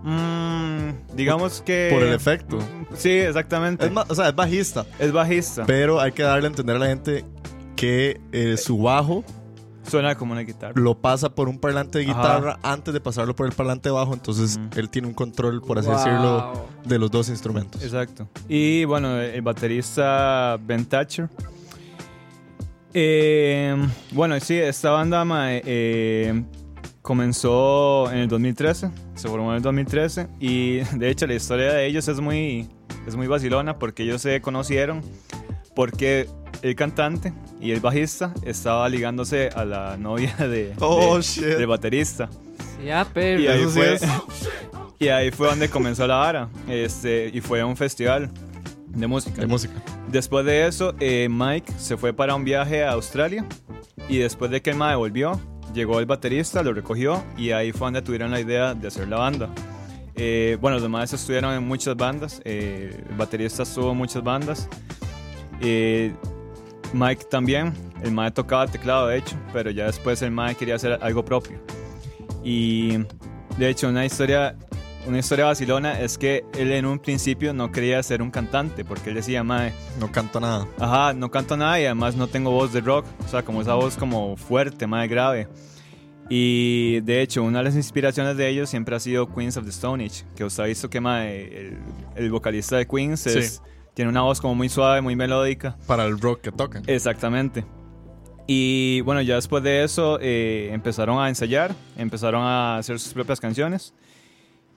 Mm, digamos que. Por el efecto. Sí, exactamente. Es o sea, es bajista. Es bajista. Pero hay que darle a entender a la gente que eh, su bajo Suena como una guitarra. lo pasa por un parlante de Ajá. guitarra antes de pasarlo por el parlante de bajo. Entonces Ujú. él tiene un control, por así Wow. decirlo, de los dos instrumentos. Exacto. Y bueno, el baterista Ben Thatcher. Eh, bueno, sí, esta banda mae, eh, comenzó en el 2013, se formó en el 2013 y de hecho la historia de ellos es muy, es muy vacilona porque ellos se conocieron porque el cantante y el bajista estaba ligándose a la (laughs) novia de, Oh, de- shit. del baterista. Ya, pero. Y ahí, Eso fue, (laughs) y ahí fue donde comenzó la vara. Este, y fue a un festival de música. De música. Después de eso, eh, Mike se fue para un viaje a Australia. Y después de que el Mae volvió, llegó el baterista, lo recogió. Y ahí fue donde tuvieron la idea de hacer la banda. Eh, bueno, los Maes estuvieron en muchas bandas. eh, el baterista estuvo en muchas bandas. Eh, Mike también. El Mae tocaba teclado, de hecho. Pero ya después el Mae quería hacer algo propio. Y de hecho, una historia, una historia vacilona es que él en un principio no quería ser un cantante, porque él decía, Mae, No canto nada. ajá, no canto nada y además no tengo voz de rock, o sea, como esa voz como fuerte, más grave. Y de hecho, una de las inspiraciones de ellos siempre ha sido Queens of the Stone Age, que usted ha visto que mae, el, el vocalista de Queens es- Sí. Tiene una voz como muy suave, muy melódica. Para el rock que tocan. Exactamente. Y bueno, ya después de eso eh, empezaron a ensayar, empezaron a hacer sus propias canciones.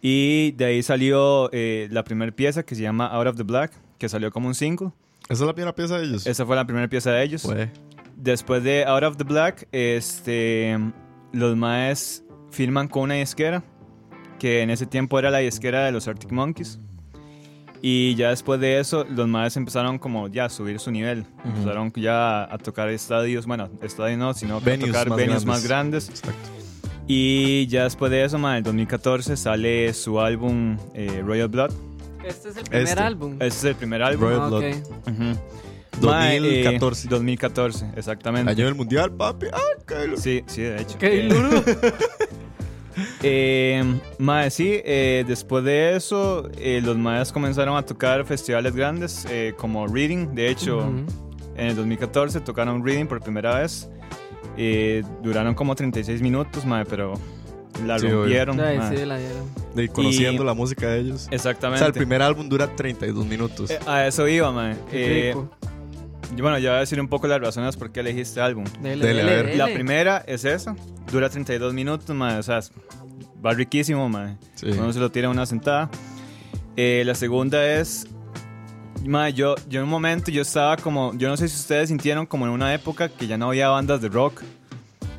Y de ahí salió eh, la primera pieza que se llama Out of the Black, que salió como un single. Esa es la primera pieza de ellos. Esa fue la primera pieza de ellos. Fue. Después de Out of the Black, este, los maes firman con una disquera, que en ese tiempo era la disquera de los Arctic Monkeys. Y ya después de eso, los maes empezaron como ya a subir su nivel. Empezaron ya a tocar estadios, bueno, estadios no, sino que a Venues tocar más venues grandes. más grandes. Exacto. Y ya después de eso, mae, en el 2014 sale su álbum eh, Royal Blood. Este es el primer Este. álbum. Ese es el primer álbum. Royal Ah, Blood. ok. Ujú. Mae, eh, 2014. 2014, exactamente. Año del mundial, papi. Ah, Kylo. Sí, sí, de hecho. ¿Qué, (laughs) Eh, mae, sí, eh, después de eso, eh, los maes comenzaron a tocar festivales grandes eh, como Reading. De hecho, Ujú. en el 2014 tocaron Reading por primera vez. Eh, duraron como 36 minutos, mae, pero la Sí, rompieron. Ay, sí, la dieron. De conociendo Y- la música de ellos. O Exactamente. sea, el primer álbum dura 32 minutos. Eh, a eso iba, mae. Qué Eh, bueno, yo voy a decir un poco las razones por qué elegí este álbum. Dele, dele, a dele, ver. dele. La primera es esa, dura 32 minutos, mae, o sea, va riquísimo, mae. Sí. Uno se lo tira una sentada. Eh, la segunda es, mae, yo, yo en un momento yo estaba como, yo no sé si ustedes sintieron como en una época que ya no había bandas de rock.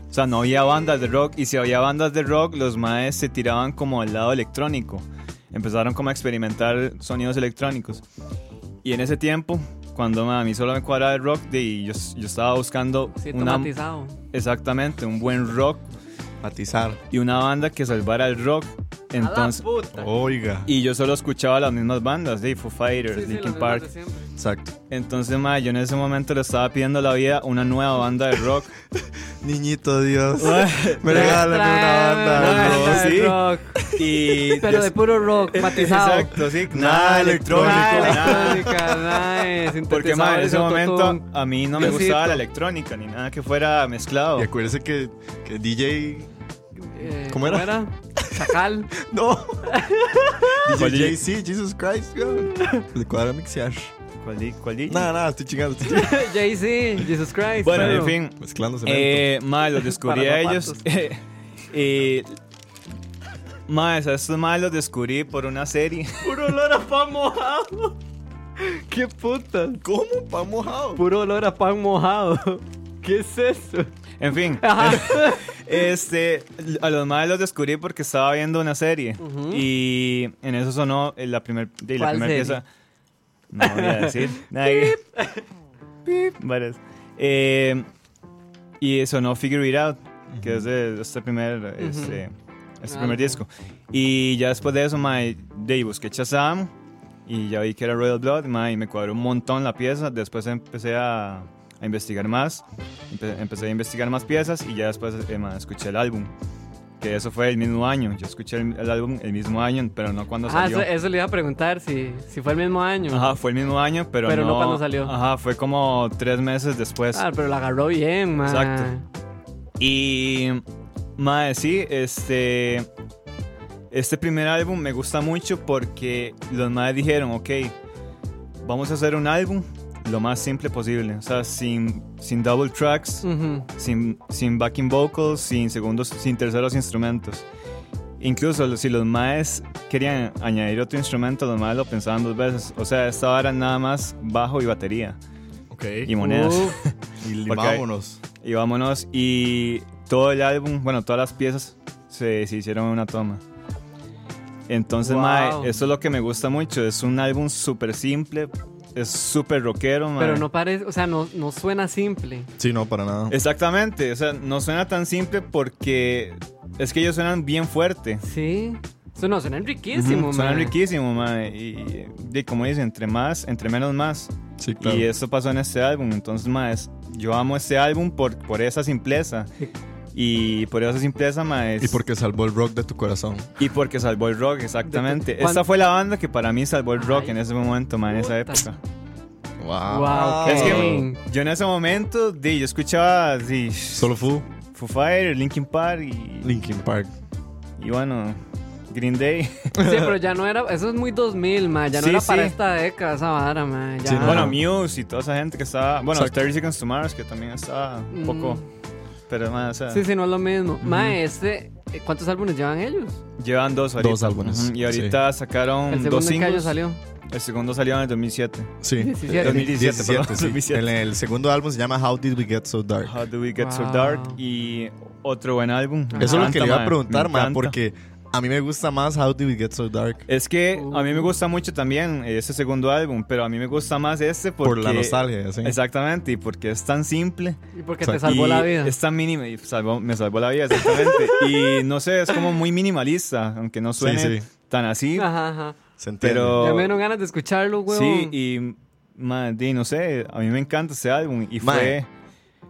O sea, no había bandas de rock y si había bandas de rock, los maes se tiraban como al lado electrónico. Empezaron como a experimentar sonidos electrónicos. Y en ese tiempo, cuando a mí solo me cuadraba el rock, de, yo, yo estaba buscando una, tomatizado. exactamente un buen rock Matizar. y una banda que salvara el rock. Entonces, puta. Oiga. y yo solo escuchaba las mismas bandas, de Foo Fighters, Sí, sí, Linkin Park. Exacto. Entonces, ma, yo en ese momento le estaba pidiendo a la vida una nueva banda de rock. (laughs) Niñito Dios. Me (laughs) regalan una banda. una de banda rock. y (laughs) Pero de puro rock, matizado. Exacto, sí. Nada electrónico. Nada electrónica, nada Porque, ma, en ese momento a mí no me Diosito. gustaba la electrónica ni nada que fuera mezclado. Y acuérdese que, que DJ. Eh, ¿Cómo era? Chacal. No. ¿Cuál DJ? JC, Jesus Christ, weón. Le cuadra mixear. ¿Cuál di- cuál di? Nada, nada, estoy chingando. Estoy chingando. Jay-Z, Jesus Christ. Bueno, pero- en fin. Mezclando cemento. (laughs) Eh, ma, los descubrí a ellos. zapatos. eh, a estos más los descubrí por una serie. (laughs) Puro olor a pan mojado. ¿Qué puta? ¿Cómo? ¿Pan mojado? Puro olor a pan mojado. ¿Qué es eso? En fin. (laughs) este, a los madres los descubrí porque estaba viendo una serie. Y en eso sonó la primera la ¿Cuál primer pieza. No voy a decir. (laughs) Pip, varias. Eh, y sonó Figure It Out, que es de este primer, este, este primer Álbum. disco. Y ya después de eso, mae, de busqué Shazam y ya vi que era Royal Blood, mae, y me cuadró un montón la pieza. Después empecé a, a investigar más, Empe- empecé a investigar más piezas y ya después eh, escuché el álbum. Que eso fue el mismo año. Yo escuché el, el álbum el mismo año, pero no cuando Ah, salió. eso, eso le iba a preguntar si, si fue el mismo año. Ajá, fue el mismo año, pero, Pero no no, cuando salió. Ajá, fue como tres meses después. Ah, pero la agarró bien, man. Exacto. Y, mae, sí, este, este primer álbum me gusta mucho porque los madres dijeron, ok, vamos a hacer un álbum lo más simple posible, o sea, sin, sin double tracks, Ujú. sin, sin backing vocals, sin segundos, sin terceros instrumentos. Incluso si los maes querían añadir otro instrumento, los maes lo pensaban dos veces. O sea, esta hora nada más bajo y batería Ok. y monedas. Uf, (laughs) Y hay- vámonos. Y vámonos. Y todo el álbum, bueno, todas las piezas se, se hicieron en una toma. Entonces, Wow. mae, eso es lo que me gusta mucho. Es un álbum súper simple, es súper rockero, mae. pero no parece, o sea, no, no suena simple. Sí, no, para nada. Exactamente, o sea, no suena tan simple porque es que ellos suenan bien fuerte. Sí. No, suena riquísimo, Ujú, Suenan man. riquísimo, mae. Y, y como dicen, entre más, entre menos más. Sí, claro. Y eso pasó en este álbum. Entonces, más, yo amo este álbum por, por esa simpleza. Y por esa simpleza, más. Y porque salvó el rock de tu corazón. Y porque salvó el rock, exactamente. ¿Cuán- Esta fue la banda que para mí salvó el rock Ay, en ese momento, man, en esa época. Wow. Wow, Es que yo en ese momento, di, yo escuchaba di, Solo Foo, Foo Fighters, Linkin Park y, Linkin Park. y bueno, Green Day. Sí, pero ya no era, eso es muy 2000, man. Ya no Sí, era para sí. esta década esa vara, man. Ya. Sí, no. Bueno, Muse y toda esa gente que estaba. Bueno, Exacto. 30 Seconds to Mars, que también estaba un poco. Mm. Pero más, o sea, Sí, sí, no es lo mismo. Ma, este, eh, ¿cuántos álbumes llevan ellos? llevan dos ahorita. Dos álbumes, Ujú, Y ahorita sacaron ¿El dos segundo en qué año singles. salió? El segundo salió en el 2007. Sí. 17. 2017, perdón, sí. 2017. El, el segundo álbum se llama How Did We Get So Dark. How Do We Get So Wow. Dark y otro buen álbum. Eso es lo que le iba a preguntar, ma, porque a mí me gusta más How Did We Get So Dark. Es que a mí me gusta mucho también ese segundo álbum, pero a mí me gusta más este porque... Por la nostalgia, sí. Exactamente, y porque es tan simple. Y porque te salvó y la vida. Es tan mínimo, y salvó- me salvó la vida, exactamente. (laughs) y no sé, es como muy minimalista, aunque no suene Sí, sí. tan así. Ajá, ajá. Se entiende. Pero- Ya me dieron ganas de escucharlo, huevón. Sí, y... di, no sé, a mí me encanta ese álbum y fue...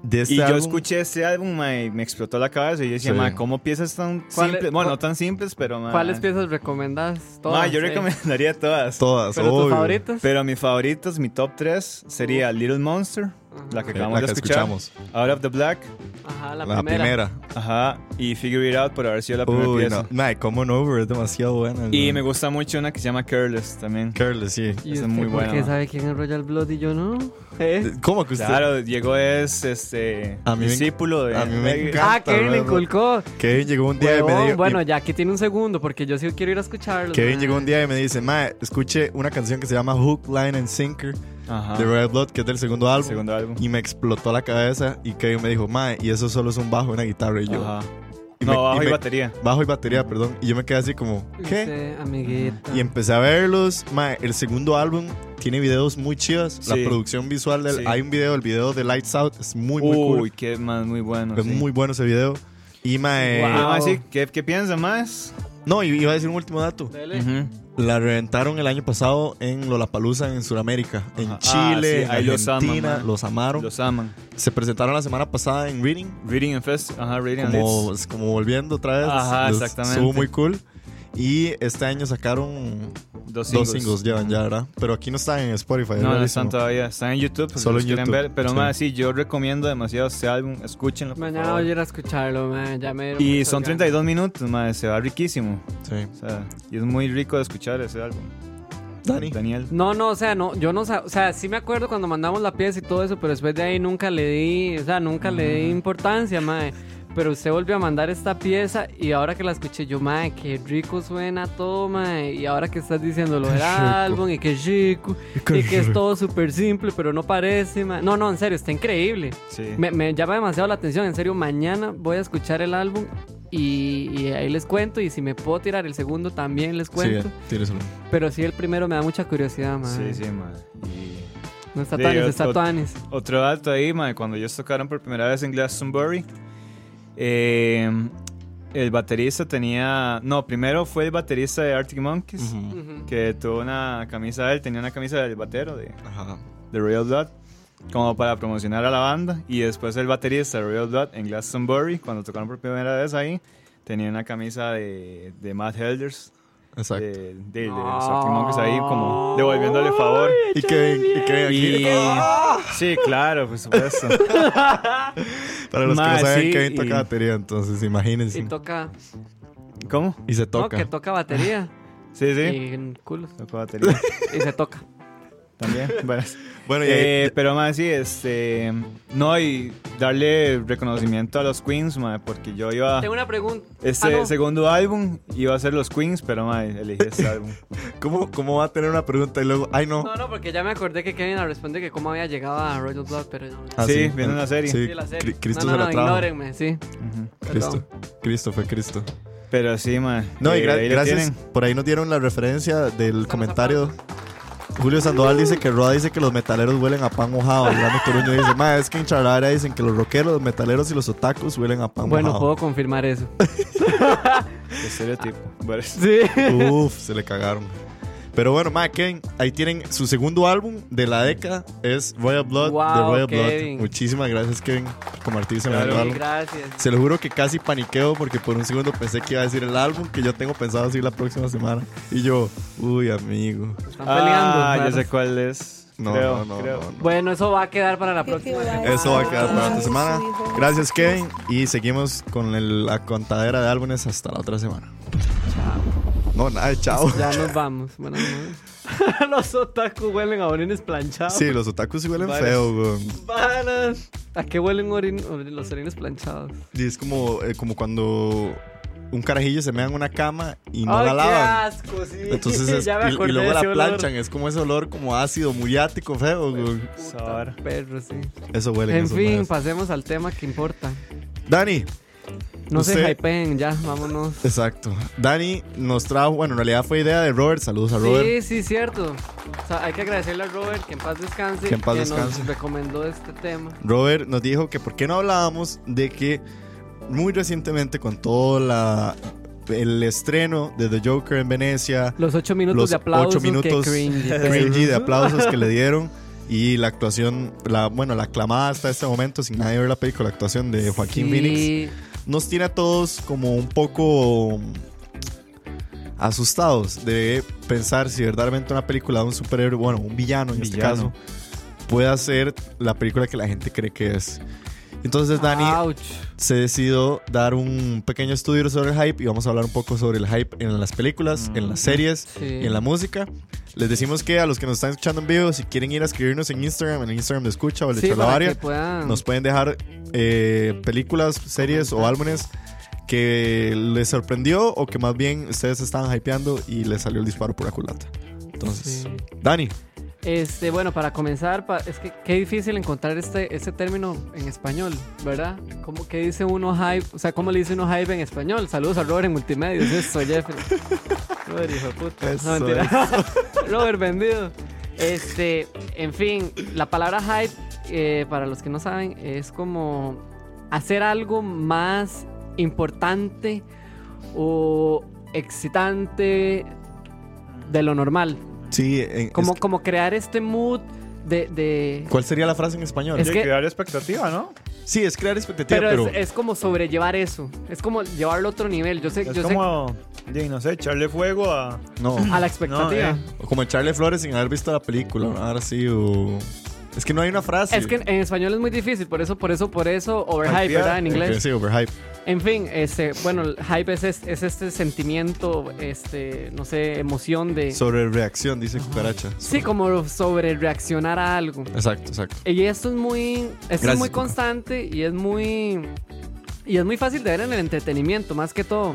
de este y yo álbum- escuché este álbum, mae, y me explotó la cabeza y yo decía, Sí. mae, ¿cómo piezas tan ¿Cuál- simples? Bueno, no tan simples, pero mae, ¿Cuáles piezas recomendas? Todas. mae, yo sí. recomendaría todas. Todas, ¿Pero tus obvio. favoritas? Pero mis favoritos, mi top 3 sería Little Monster, la que acabamos la de que escuchar. escuchamos. Out of the Black, Ajá, la, La, primera. primera. ajá, y Figure It Out por haber sido la primera Uy, pieza. no. Mae, Common Over es demasiado buena. Y me gusta mucho una que se llama Careless también. Careless, sí. ¿Y Esa es usted muy por buena, qué ma. sabe quién es Royal Blood y yo no? ¿Eh? ¿Cómo que usted? Claro, Diego es este A mí discípulo de a mí me encanta. Ah, Kevin le inculcó. Kevin llegó un día y me dijo... bueno, ya aquí tiene un segundo porque yo sí quiero ir a escucharlo. Kevin ma. llegó un día y me dice, Mae, escuche una canción que se llama Hook, Line and Sinker Ajá. de Royal Blood, que es del segundo álbum. Segundo álbum. Y me explotó la cabeza y Kevin me dijo, Mae, y eso solo es un bajo y una guitarra. Y yo, Ajá. y no, me- bajo y y, me- batería. bajo y batería, perdón. Y yo me quedé así como, ¿qué? Sí. Y empecé a verlos. Mae, el segundo álbum tiene videos muy chidos. La Sí. producción visual del. Sí. Hay un video, el video de Lights Out es muy, muy Uy, cool. qué más muy bueno. Es sí. muy bueno ese video. Y mae. Wow. ¿qué, ¿Qué piensa más? No, y iba a decir un último dato. Dele. Ujú. La reventaron el año pasado en Lollapalooza en Sudamérica. En Ajá. Chile, Ah, sí, en ahí los aman, Argentina. los amaron. Los aman. Se presentaron la semana pasada en Reading. Reading and Fest. Ajá, Reading and Como, Leeds. como volviendo otra vez. Ajá, exactamente. Estuvo muy cool. Y este año sacaron Dos dos singles. singles, llevan ya, ¿verdad? Pero aquí no están en Spotify. No, no están todavía. Están en YouTube. Pues, Solo si en quieren YouTube, ver. Pero sí. más sí, yo recomiendo demasiado este álbum. Escúchenlo. Mañana voy a ir a escucharlo, man. Ya me Y son ganas. 32 minutos, más se va riquísimo. Sí. O sea, y es muy rico de escuchar ese álbum. Dani. Daniel. No, no, o sea, no, yo no, o sea, sí me acuerdo cuando mandamos la pieza y todo eso, pero después de ahí nunca le di, o sea, nunca le di importancia, mae. Pero usted volvió a mandar esta pieza y ahora que la escuché yo, mae, qué rico suena todo, mae. Y ahora que estás diciendo lo del rico. álbum y que rico qué y que es todo súper simple, pero no parece, mae. No, no, en serio, está increíble. Sí. Me, me llama demasiado la atención, en serio, mañana voy a escuchar el álbum y, y ahí les cuento y si me puedo tirar el segundo también les cuento. Sí, tíraselo. Pero sí, el primero me da mucha curiosidad, mae. Sí, sí, mae. Y No está ot- está Tuanis. Otro dato ahí, mae, cuando ellos tocaron por primera vez en Glastonbury, eh, el baterista tenía... No, primero fue el baterista de Arctic Monkeys, que tuvo una camisa de él, tenía una camisa del batero de, Ajá. de Real Blood, como para promocionar a la banda, y después el baterista de Real Blood en Glastonbury, cuando tocaron por primera vez ahí, tenía una camisa de, de Matt Helders, Exacto. de, de, de los Arctic Monkeys ahí, como devolviéndole favor. y Kevin, y Kevin aquí. Y... Sí, claro, por supuesto. (laughs) Para los Mae, que no saben, sí, Kevin y- toca batería, entonces imagínense. Y toca. ¿Cómo? Y se No, toca. que toca batería. (laughs) Sí, sí. Y en culos. Tocó batería Y se toca. También. (laughs) Bueno, Bueno, y Eh, pero más sí, este. No, y darle reconocimiento a los Queens, mae, porque yo iba. Tengo una pregunta. Este Ah, no. segundo álbum iba a ser los Queens, pero mae, elegí este (laughs) álbum. ¿cómo, ¿cómo va a tener una pregunta y luego, ay no? No, no, porque ya me acordé que Kevin responde que cómo había llegado a Royal Blood, pero no. Ah, Sí, viene una serie. Sí, Sí, la serie. Cri- Cristo no, se no, la no, trajo. ignórenme, sí. Ujú. Cristo. Perdón. Cristo fue Cristo. Pero sí, mae. No, y eh, gra- ahí gracias. Por ahí nos dieron la referencia del comentario. Julio Sandoval dice que Roa dice que los metaleros huelen a pan mojado. Y Brando Toruño dice, ma, es que en Charlara dicen que los rockeros, los metaleros y los otakus huelen a pan Bueno, mojado. puedo confirmar eso. (laughs) Qué estereotipo. Bueno, Sí. Uf, se le cagaron. Pero bueno, ma, Kevin, ahí tienen su segundo álbum de la década. Es Royal Blood Wow, de Royal Kevin. Blood. Muchísimas gracias, Kevin, por compartirse Claro. Sí, álbum. gracias. Se lo juro que casi paniqueo porque por un segundo pensé que iba a decir el álbum que yo tengo pensado decir la próxima semana. Y yo, uy, amigo. Están peleando. Ah, ya claro. sé cuál es. No, creo, no, no, creo. no, no. Bueno, eso va a quedar para la próxima. Eso va a quedar para otra semana. Gracias, Kevin. Y seguimos con el- la contadera de álbumes hasta la otra semana. No, nada, chao. Ya nos vamos. Buenas (laughs) noches. Los otaku huelen a orines planchados. Sí, los otakus sí huelen Varios. feo, güey. Panas. ¿A qué huelen orin- orin- los orines planchados? Y es como, eh, como cuando un carajillo se mea en una cama y no Ay, la qué lavan. asco, sí. Entonces (laughs) es- Ya me y, luego la olor. planchan, es como ese olor como ácido, muriático, feo. güey. Perro, sí. Eso huele. En fin, pasemos al tema que importa. Dani, No se Usted- hypeen, ya, vámonos. exacto. Dani nos trajo, bueno, en realidad fue idea de Robert. Saludos a Robert. Sí, sí, cierto. O sea, hay que agradecerle a Robert que en paz descanse. Que en paz nos descanse. recomendó este tema. Robert nos dijo que por qué no hablábamos de que muy recientemente con todo la, el estreno de The Joker en Venecia, Los ocho minutos los de aplausos. ocho minutos que cringy. (laughs) cringy de aplausos que le dieron y la actuación, la, bueno, la aclamada hasta este momento, sin nadie ver la película, la actuación de Joaquín Sí, Phoenix, nos tiene a todos como un poco asustados de pensar si verdaderamente una película de un superhéroe, bueno, un villano en este Villano. caso, pueda ser la película que la gente cree que es. Entonces Dani Ouch. se decidió dar un pequeño estudio sobre el hype y vamos a hablar un poco sobre el hype en las películas, en las series Sí. y en la música. Les decimos que a los que nos están escuchando en vivo, si quieren ir a escribirnos en Instagram, en el Instagram de Escucha o el de Sí, puedan. nos pueden dejar eh, películas, series o álbumes que les sorprendió o que más bien ustedes estaban hypeando y les salió el disparo por la culata. Entonces, Sí. Dani, Este, bueno, para comenzar, pa- es que qué difícil encontrar este, este término en español, ¿verdad? ¿Cómo que dice uno hype? O sea, ¿cómo le dice uno hype en español? Saludos a Robert en Multimedia, es eso, Jeffrey. (laughs) Robert, hijo de puta. Eso, no, mentira. (laughs) Robert, vendido. Este, en fin, la palabra hype, eh, para los que no saben, es como hacer algo más importante o excitante de lo normal. Sí, en- Como, es- como crear este mood de... de- ¿cuál sería la frase en español? Es que- crear expectativa, ¿no? sí, es crear expectativa, pero pero, es, es como sobrellevar eso. Es como llevarlo a otro nivel. Yo sé, Es yo sé como, ya, no sé, echarle fuego a. no. a la expectativa. No, eh. O como echarle flores sin haber visto la película, ahora sí, o... Es que no hay una frase. Es que en, en español es muy difícil, por eso, por eso, por eso, overhype. ¿verdad? En inglés. sí, overhype. En fin, este, bueno, el hype es, es, es este sentimiento, este, no sé, emoción de... Sobre reacción, dice Cucaracha. sí, como sobre reaccionar a algo. Exacto, exacto. Y esto es muy, esto es muy Cuca. constante y es muy Y es muy fácil de ver en el entretenimiento, más que todo.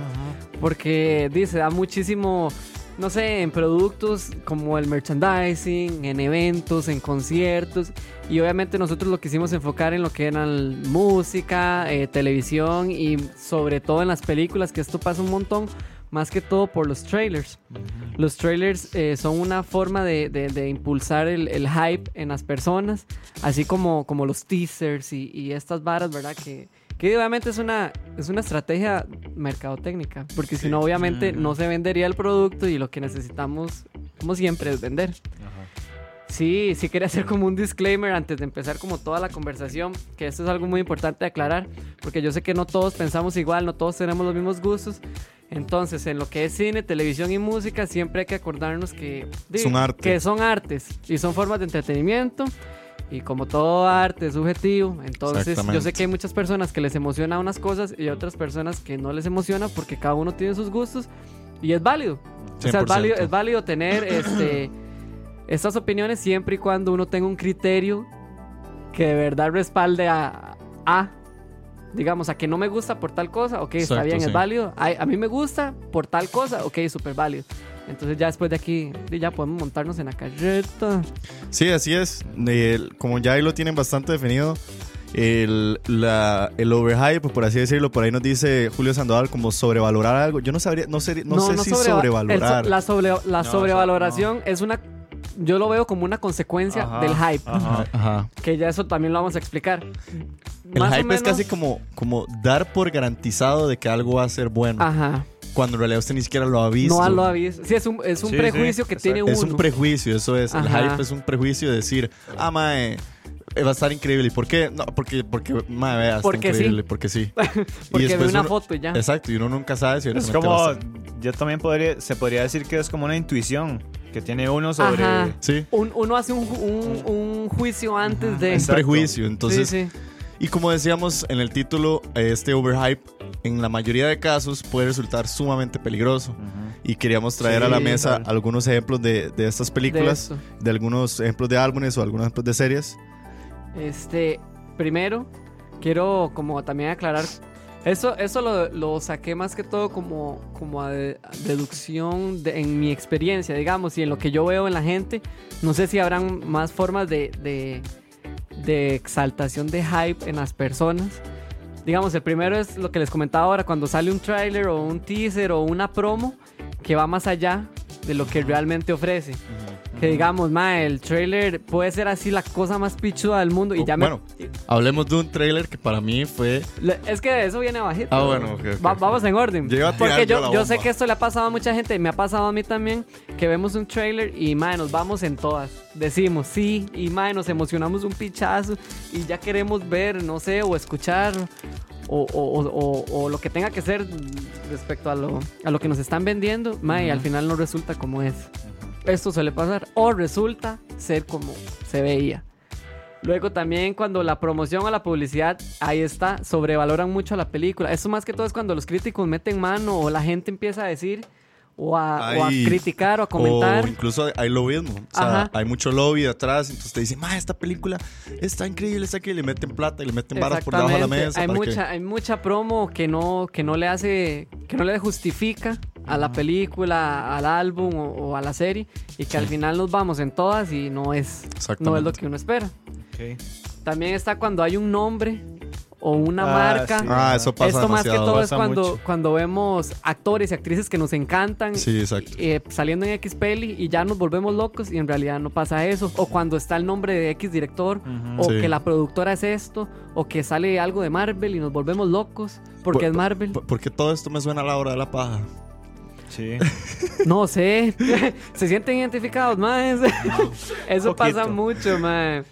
Porque dice, da muchísimo, no sé, en productos como el merchandising, en eventos, en conciertos. Y obviamente nosotros lo quisimos enfocar en lo que eran música, eh, televisión y sobre todo en las películas, que esto pasa un montón. Más que todo por los trailers. Los trailers eh, son una forma de, de- de impulsar el, el hype en las personas, así como, como los teasers y, y estas varas, ¿verdad? Que, que obviamente es una, es una estrategia mercadotécnica, porque si no, obviamente no se vendería el producto y lo que necesitamos, como siempre, es vender. Sí, sí quería hacer como un disclaimer antes de empezar como toda la conversación, que esto es algo muy importante de aclarar, porque yo sé que no todos pensamos igual, no todos tenemos los mismos gustos. Entonces, en lo que es cine, televisión y música, siempre hay que acordarnos que Son arte. que son artes y son formas de entretenimiento. Y como todo arte es subjetivo, entonces yo sé que hay muchas personas que les emociona unas cosas y otras personas que no les emociona porque cada uno tiene sus gustos y es válido. O sea, es 100%. válido, es válido tener este, (clears throat) estas opiniones siempre y cuando uno tenga un criterio que de verdad respalde a, a digamos, a que no me gusta por tal cosa, ok, está Exacto, bien, sí. es válido. A, a mí me gusta por tal cosa, ok, súper válido. Entonces ya después de aquí, ya podemos montarnos en la carreta. Sí, así es. El- como ya ahí lo tienen bastante definido, el, la, el overhype, por así decirlo, por ahí nos dice Julio Sandoval como sobrevalorar algo. Yo no sabría, no sé, no sé si sobreva- sobrevalorar. el la, sobre- la No, sobrevaloración es una... Yo lo veo como una consecuencia Ajá, del hype, Ajá. Ajá. que ya eso también lo vamos a explicar. El Más hype es menos- casi como, como dar por garantizado de que algo va a ser bueno, Ajá. Cuando en realidad usted ni siquiera lo ha visto. No lo ha visto. Sí, es un, es un Sí, prejuicio sí, que exacto. tiene Es uno. un prejuicio, eso es. El hype es un prejuicio de decir, ah, mae, eh, va a estar increíble. ¿Y por qué? No, porque, porque mae, vea, está Porque sí. increíble. Porque sí. (laughs) Porque ve después una uno- foto y ya. Exacto, y uno nunca sabe si Es realmente va a como, yo también podría, se podría decir que es como una intuición que tiene uno sobre... Ajá. Sí, Un- uno hace un, un- un juicio antes de... un prejuicio. Entonces, sí, sí. y como decíamos en el título, eh, este overhype en la mayoría de casos puede resultar sumamente peligroso. Ujú. Y queríamos traer Sí, a la mesa algunos ejemplos de, de estas De películas, esto. de, algunos ejemplos de álbumes o algunos ejemplos de series. Este, primero, quiero como también aclarar. Eso, eso lo, lo saqué más que todo como, como a, de- a deducción de- en mi experiencia, digamos, y en lo que yo veo en la gente. No sé si habrán más formas de, de, de exaltación de hype en las personas. Digamos, el primero es lo que les comentaba ahora, cuando sale un tráiler o un teaser o una promo que va más allá de lo que realmente ofrece. Que digamos, ma, el trailer puede ser así la cosa más pichuda del mundo y ya me... Bueno, hablemos de un trailer que para mí fue... Le- Es que eso viene bajito. Ah, bueno, ok, ok. Va- vamos en orden. Yo iba a tirar Porque yo yo, la yo sé bomba. que esto le ha pasado a mucha gente, me ha pasado a mí también, que vemos un trailer y, madre, nos vamos en todas. Decimos sí y, madre, nos emocionamos un pichazo y ya queremos ver, no sé, o escuchar o, o- o- o- o lo que tenga que ser respecto a lo, a lo que nos están vendiendo, madre, y al final no resulta como es. Esto suele pasar. O resulta ser como se veía. Luego también cuando la promoción o la publicidad, ahí está, sobrevaloran mucho a la película. Eso más que todo es cuando los críticos meten mano o la gente empieza a decir o a, o a Ay, criticar o a comentar. O incluso hay lobbyismo. O sea, hay mucho lobby atrás. Entonces te dicen, ma, esta película está increíble, está que le meten plata y le meten varas por debajo de la mesa. Hay para que- mucha, hay mucha promo que no, que no le hace, que no le justifica a la película, al álbum o, o a la serie y que al final nos vamos en todas y no es, no es Exactamente. lo que uno espera. También está cuando hay un nombre o una Ah, marca. sí. Ah, eso pasa Esto más que todo es cuando, mucho. cuando vemos actores y actrices que nos encantan Sí, exacto. eh, saliendo en X peli y ya nos volvemos locos y en realidad no pasa eso. O cuando está el nombre de X director, o Sí. que la productora es esto, o que sale algo de Marvel y nos volvemos locos porque Por- es Marvel. Por- Porque todo esto me suena a la hora de la paja. Sí. (laughs) No sé. (laughs) Se sienten identificados, más. (laughs) Eso pasa mucho, man.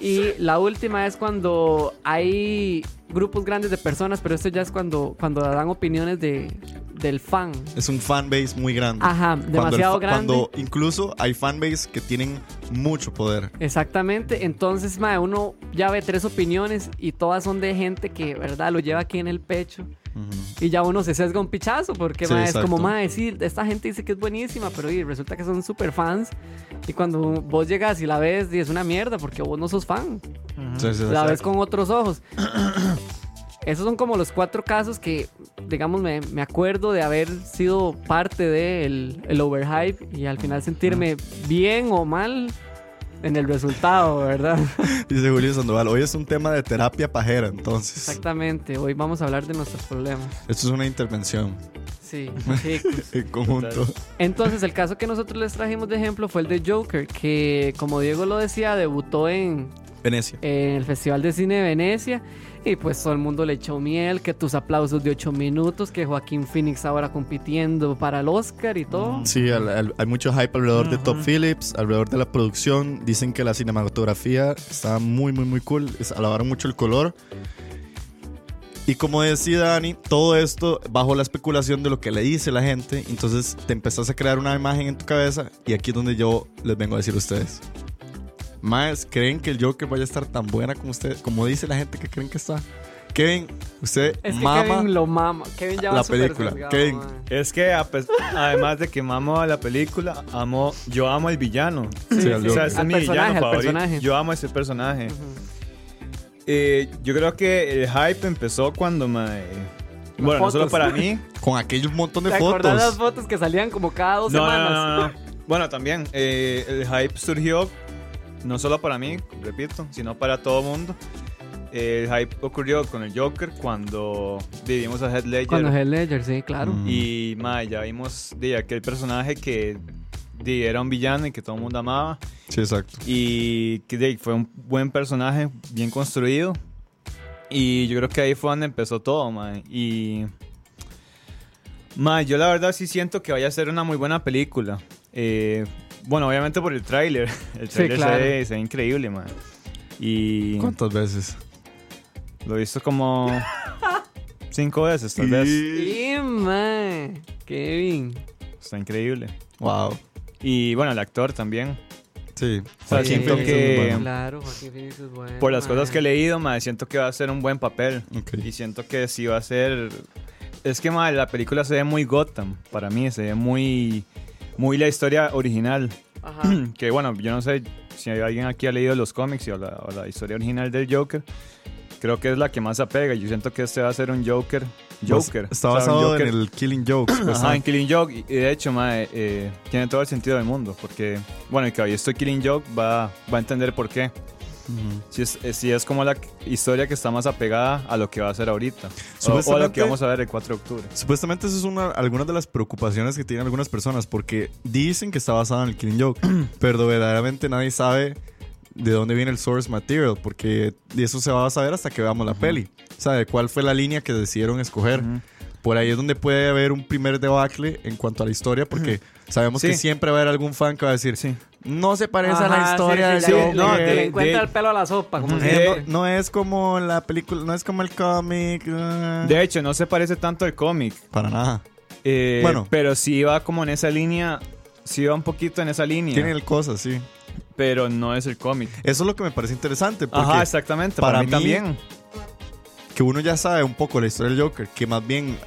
Y la última es cuando hay grupos grandes de personas, pero esto ya es cuando, cuando dan opiniones de, del fan. Es un fanbase muy grande. Ajá, Cuando el demasiado fa- grande. Cuando incluso hay fanbase que tienen mucho poder. Exactamente, entonces mae, uno ya ve tres opiniones y todas son de gente que, ¿verdad? Lo lleva aquí en el pecho Y ya uno se sesga un pichazo porque Sí, es como, exacto. mae, sí, esta gente dice que es buenísima, pero y, resulta que son super fans y cuando vos llegas y la ves y es una mierda porque vos no sos fan, Sí, sí, la ves con otros ojos. (clears throat) esos son como los cuatro casos que, digamos, me, me acuerdo de haber sido parte del el overhype y al final sentirme bien o mal en el resultado, ¿verdad? (laughs) Dice Julio Sandoval, hoy es un tema de terapia pajera, entonces. Exactamente, hoy vamos a hablar de nuestros problemas. Esto es una intervención Sí, (laughs) chicos. en conjunto. Entonces, el caso que nosotros les trajimos de ejemplo fue el de Joker, que como Diego lo decía, debutó en, Venecia. en el Festival de Cine de Venecia. Y pues todo el mundo le echó miel, que tus aplausos de 8 minutos, que Joaquín Phoenix ahora compitiendo para el Oscar y todo. Sí, al- al- hay mucho hype alrededor de Top Phillips, alrededor de la producción. Dicen que la cinematografía está muy, muy, muy cool. Es- Alabaron mucho el color. Y como decía Dani, todo esto bajo la especulación de lo que le dice la gente. Entonces te empezás a crear una imagen en tu cabeza. Y aquí es donde yo les vengo a decir a ustedes. Más, ¿creen que el Joker vaya a estar tan buena como ustedes? Como dice la gente que creen que está. Kevin, usted Es que mama. Kevin lo mama. Kevin ya va la película. sesgado, Kevin. Es que a además de que amo a la película, amo, yo amo al villano. Sí, al O sea, ese es mi personaje, villano al favorito. personaje. Yo amo ese personaje. Eh, yo creo que el hype empezó cuando me... Bueno, no solo fotos. para mí. (laughs) Con aquel montón de ¿Te acordás las fotos. fotos que salían como cada dos No, no, semanas? no, no, no. Bueno, también eh, el hype surgió no solo para mí, repito, sino para todo mundo. El hype ocurrió con el Joker cuando vivimos a Heath Ledger. Cuando Heath Ledger, sí, claro. Mm. Y ma, ya vimos de aquel personaje que de, era un villano y que todo el mundo amaba. Sí, exacto. Y que de, fue un buen personaje, bien construido. Y yo creo que ahí fue donde empezó todo, ma. Y. Ma, yo la verdad sí siento que vaya a ser una muy buena película. Eh, bueno, obviamente por el tráiler. (laughs) El Sí, tráiler claro. se, ve, se ve increíble, ma. Y ¿Cuántas veces? lo he visto como (laughs) cinco veces, tal vez. Sí, mae. Kevin. Está increíble. Wow. Y bueno, el actor también. Sí. O sea, Joaquin siento que- bueno. Claro, Joaquín Phoenix es bueno. Por las mae. cosas que he leído, ma, siento que va a ser un buen papel. Ok. Y siento que sí va a ser. Es que ma, la película se ve muy Gotham. Para mí, se ve muy. Muy la historia original. Ajá. (clears throat) Que bueno, yo no sé si alguien aquí ha leído los cómics o la, o la historia original del Joker. Creo que es la que más apega. Yo siento que este va a ser un Joker. Joker. Está O sea, basado Joker- en el Killing Joke. Ajá, en Killing Joke. Y de hecho, ma, eh, tiene todo el sentido del mundo. Porque, bueno, el que esto Killing Joke va, va a entender por qué. Si es, eh, si es como la historia que está más apegada a lo que va a ser ahorita. O, o a lo que vamos a ver el 4 de octubre. Supuestamente eso es una, algunas de las preocupaciones que tienen algunas personas porque dicen que está basado en el Killing Joke, (clears throat) pero verdaderamente nadie sabe de dónde viene el source material porque de eso se va a saber hasta que veamos la peli. O sea, de cuál fue la línea que decidieron escoger. Por ahí es donde puede haber un primer debacle en cuanto a la historia porque sabemos Sí. que siempre va a haber algún fan que va a decir, Sí. no se parece a la Ajá, historia sí, del sí, Joker. le- Joker". le, de- le encuentra de- el pelo a la sopa, como de- dice. no, no es como la película, no es como el cómic. eh. De hecho, no se parece tanto al cómic. Para nada. eh, Bueno. Pero sí va como en esa línea. Sí va un poquito en esa línea. Tiene el cosas, sí. Pero no es el cómic. Eso es lo que me parece interesante. Porque Ajá, exactamente. Para, para mí, mí- también. Que uno ya sabe un poco la historia del Joker, que más bien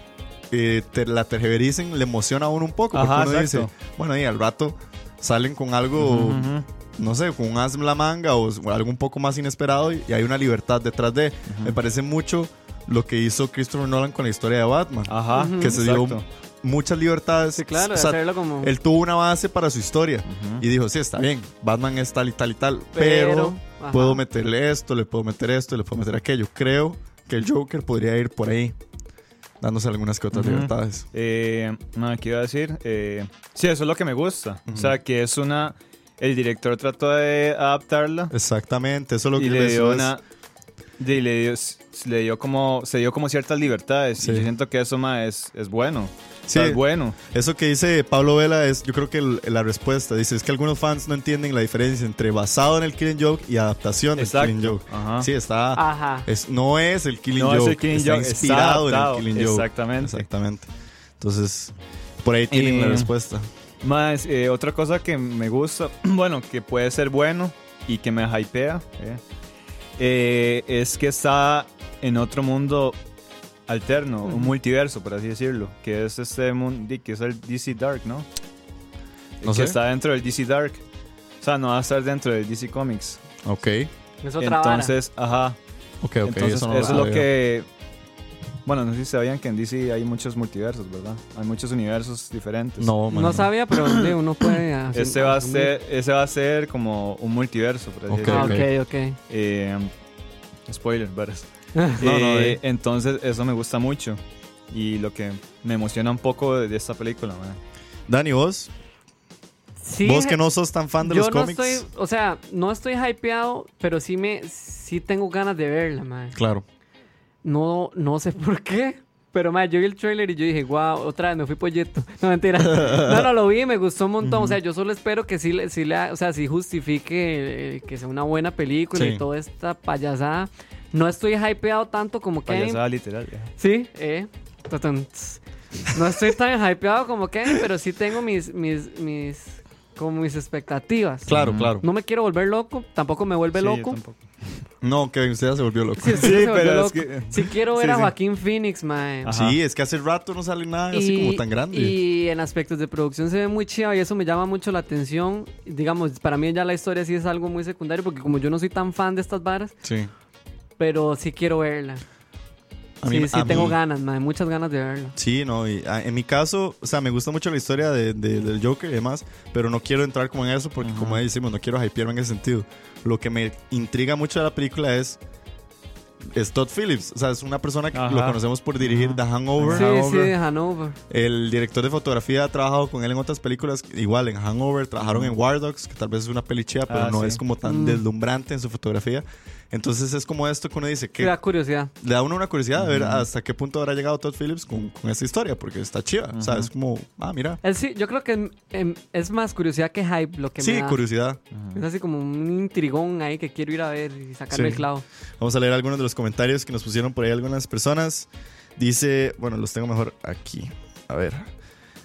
eh, te- la tergivericen, le emociona a uno un poco. Porque Ajá, uno exacto. dice, bueno, y al rato salen con algo, Ujú, ujú. no sé, con un as en la manga o, o algo un poco más inesperado y, y hay una libertad detrás de. Me parece mucho lo que hizo Christopher Nolan con la historia de Batman. Ajá. Que se dio exacto. muchas libertades. Sí, claro, O sea, hacerlo como... él tuvo una base para su historia y dijo, sí, está bien, Batman es tal y tal y tal, pero, Pero, puedo meterle esto, le puedo meter esto, le puedo meter aquello. Creo que el Joker podría ir por ahí, dándose algunas que otras libertades. Eh, nada, ¿qué iba a decir? Eh, sí, eso es lo que me gusta. O sea, que es una... El director trató de adaptarla. Exactamente, eso es lo que le dio una... y le dio, le dio como... Se dio como ciertas libertades. Sí. Y yo siento que eso, ma, es, es bueno. Sí. es bueno. Eso que dice Pablo Vela es, yo creo que el- la respuesta dice, es que algunos fans no entienden la diferencia entre basado en el Killing Joke y adaptación del Exacto. Killing Joke. Ajá. Sí, está... Ajá. Es, no es el Killing No es Joke, el Killing está Joke, está inspirado en el Killing Joke. Exactamente. Exactamente. Entonces, por ahí tienen la Eh, respuesta. Más, eh, otra cosa que me gusta, (clears throat) bueno, que puede ser bueno y que me hypea, eh, eh, es que está en otro mundo alterno, un multiverso, por así decirlo, que es este mundo, que es el DC Dark, ¿no? No que sé. está dentro del DC Dark. O sea, no va a estar dentro del DC Comics. Ok, Es otra vara. Entonces, ajá. ok, ok. Entonces, eso eso, no lo es lo que Bueno, no sé si sabían que en DC hay muchos multiversos, ¿verdad? Hay muchos universos diferentes. No, man. No sabía, pero sí, uno puede. (coughs) así- Este va a ser, ese va a ser como un multiverso, por así Ok, Ah, decirlo. ok, ok. Eh, spoiler, veras. (laughs) No, no, Eh, eh. Entonces, eso me gusta mucho. Y lo que me emociona un poco de, de esta película, man. Dani, vos, Sí, vos que no sos tan fan de yo los no cómics. estoy, o sea, no estoy hypeado, pero sí me, sí tengo ganas de verla, man. Claro. No, no sé por qué. Pero, man, yo vi el trailer y yo dije, wow, otra vez me fui pollito. (laughs) No, mentira. No, no, lo vi, me gustó un montón. O sea, yo solo espero que sí, le- sí le, ha- o sea, sí justifique eh, que sea una buena película Sí. y toda esta payasada. No estoy hypeado tanto como Kevin. Payasada literal. ya. Sí, eh. No estoy tan hypeado como Kevin, pero sí tengo mis, mis, mis, como mis expectativas. Claro, claro. No me quiero volver loco, tampoco me vuelve Sí, yo loco. tampoco. No, Kevin, usted ya se volvió loco. Sí, sí, Sí, se volvió pero es que- Sí quiero ver Sí, a sí. Joaquín Phoenix, man. Ajá. Sí, es que hace rato no sale nada así como tan grande. Y en aspectos de producción se ve muy chido y eso me llama mucho la atención. Digamos, para mí ya la historia sí es algo muy secundario porque como yo no soy tan fan de estas varas, Sí. Pero sí quiero verla. A mí- sí, sí a tengo mí- ganas, man, muchas ganas de verla. Sí, no, y ah, en mi caso, o sea, me gusta mucho la historia de, de- del Joker y demás, pero no quiero entrar como en eso porque, como decimos, no quiero hypearme en ese sentido. Lo que me intriga mucho de la película es, es Todd Phillips, o sea, es una persona que Ajá. lo conocemos por dirigir The Hangover. Sí, sí, Hangover. de Hanover. El director de fotografía ha trabajado con él en otras películas, igual en Hangover, trabajaron en War Dogs, que tal vez es una peli chida, pero Ah, no sí. es como tan Mm. deslumbrante en su fotografía. Entonces es como esto que uno dice, que da curiosidad. le da uno una curiosidad de ver hasta qué punto habrá llegado Todd Phillips con, con esta historia, porque está chiva. O sea, es como, ah, mira. Es, sí, yo creo que em, em, es más curiosidad que hype lo que Sí, me da. curiosidad. Es así como un intrigón ahí que quiero ir a ver y sacarle Sí. el clavo. Vamos a leer algunos de los comentarios que nos pusieron por ahí algunas personas. Dice, bueno, los tengo mejor aquí. A ver.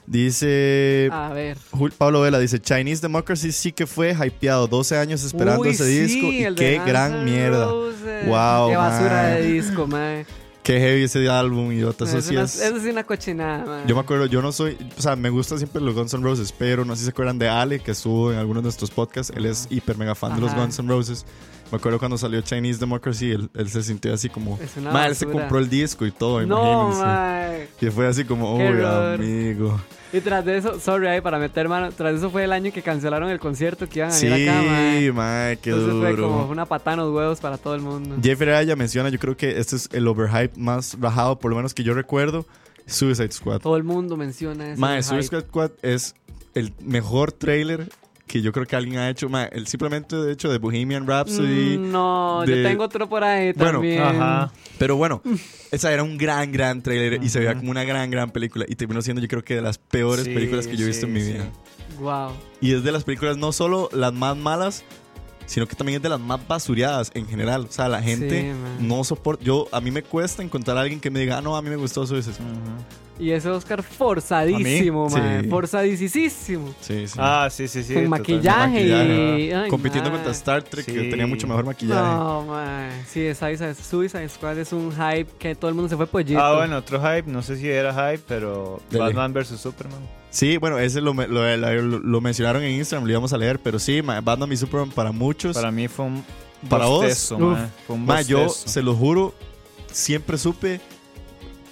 Dice A ver. Pablo Vela, dice Chinese Democracy sí que fue hypeado 12 años esperando Uy, ese sí, disco y qué gran mierda. Wow, Qué basura man. de disco, man. (laughs) Qué heavy ese álbum y otras Es eso sí es- eso sí es una cochinada, man. Yo me acuerdo, yo no soy, o sea, me gustan siempre los Guns N' Roses, pero no sé si se acuerdan de Ale, que estuvo en algunos de nuestros podcasts. Él es hiper mega fan de los. Guns N' Roses. Me acuerdo cuando salió Chinese Democracy, él, él se sintió así como. Ma, él se compró el disco y todo, No, imagínense. man. Y fue así como, horror. amigo. Y tras de eso, sorry ahí para meter mano, tras de eso fue el año que cancelaron el concierto que iban a Sí, venir acá, man. ma, qué Entonces fue duro. como una patada los huevos para todo el mundo. Jeffrey Aya menciona, yo creo que este es el overhype más rajado, por lo menos que yo recuerdo, Suicide Squad. Todo el mundo menciona eso. Ma, del Suicide. Squad es el mejor trailer que yo creo que alguien ha hecho. Ma, el simplemente de hecho de Bohemian Rhapsody. Mm, no, de- yo tengo otro por ahí Bueno, también. Ajá. Pero bueno, (laughs) esa era un gran, gran trailer y se veía como una gran, gran película. Y terminó siendo, yo creo que de las peores Sí, películas que yo he visto sí, en mi sí. vida. Wow. Y es de las películas no solo las más malas, sino que también es de las más basureadas en general. O sea, la gente Sí, man. no soporta. Yo, a mí me cuesta encontrar a alguien que me diga, ah, no, a mí me gustó Suicide Squad. Y ese Oscar forzadísimo, man. Sí. Forzadísimo. Sí, sí. Ah, sí, sí, sí. Con totalmente. maquillaje y- Maquillaje. ay, Compitiendo man. contra Star Trek, que Sí. tenía mucho mejor maquillaje. No, man. Sí, Suicide, Suicide Squad es un hype que todo el mundo se fue pollito. Ah, bueno, otro hype, no sé si era hype, pero Dele. Batman vs Superman. Sí, bueno, ese lo, lo, lo- lo mencionaron en Instagram, lo íbamos a leer, pero sí, ma, Batman y Superman para muchos. Para mí fue un Para vos, bostezo, uf. mae. Fue un Ma, yo se lo juro, siempre supe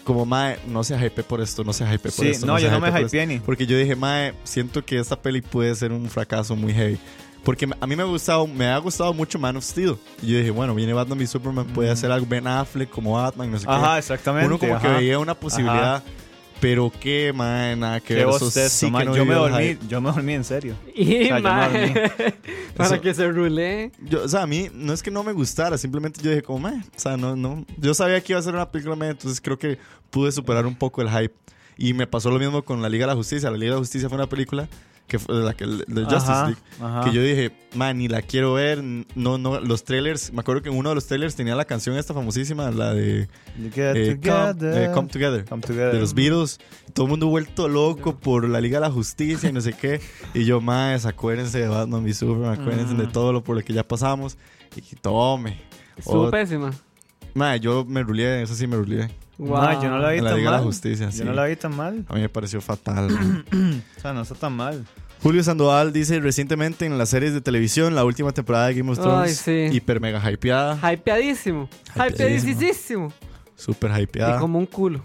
como, mae, no se hype por esto, no se hype por Sí, esto. no, se yo no me hypeé ni. Porque yo dije, mae, siento que esta peli puede ser un fracaso muy heavy. Porque a mí me ha gustado, me ha gustado mucho Man of Steel. Y yo dije, bueno, viene Batman y Superman, puede hacer algo Ben Affleck como Batman, no sé Mm. Ajá, qué. exactamente. Uno como que ajá. veía una posibilidad, pero qué, mae, nada que Qué ver. Eso sí que no yo me dormí, hype. yo me dormí en serio. (laughs) Y, O sea, yo no man, dormí. (laughs) para Eso- que se rule. Yo, o sea, a mí no es que no me gustara, simplemente yo dije como, meh, o sea, no, no. Yo sabía que iba a ser una película meh, entonces creo que pude superar un poco el hype. Y me pasó lo mismo con La Liga de la Justicia. La Liga de la Justicia fue una película que fue la que de Justice Ajá, League. ajá. Que yo dije, man, ni la quiero ver. No, no, los trailers. Me acuerdo que en uno de los trailers tenía la canción esta famosísima, la de You get eh, come, together. eh, Come Together. Come together. De los Beatles, todo el mundo vuelto loco por la Liga de la Justicia y no sé qué. Y yo, más, acuérdense de Batman y Superman, acuérdense de todo lo por lo que ya pasamos. Y tome. Estuvo Oh, pésima. Ma, yo me rulié, eso sí me rulié. Wow. Yo no la vi la tan Liga mal. la Justicia, Yo sí. no la vi tan mal. A mí me pareció fatal. (clears throat) O sea, no está tan mal. Julio Sandoval dice recientemente en las series de televisión, la última temporada de Game of Ay, Thrones, sí. hiper mega hypeada. Hypeadísimo. Hypeadísimo. Hypeadísimo. Súper Y hypeada. como un culo.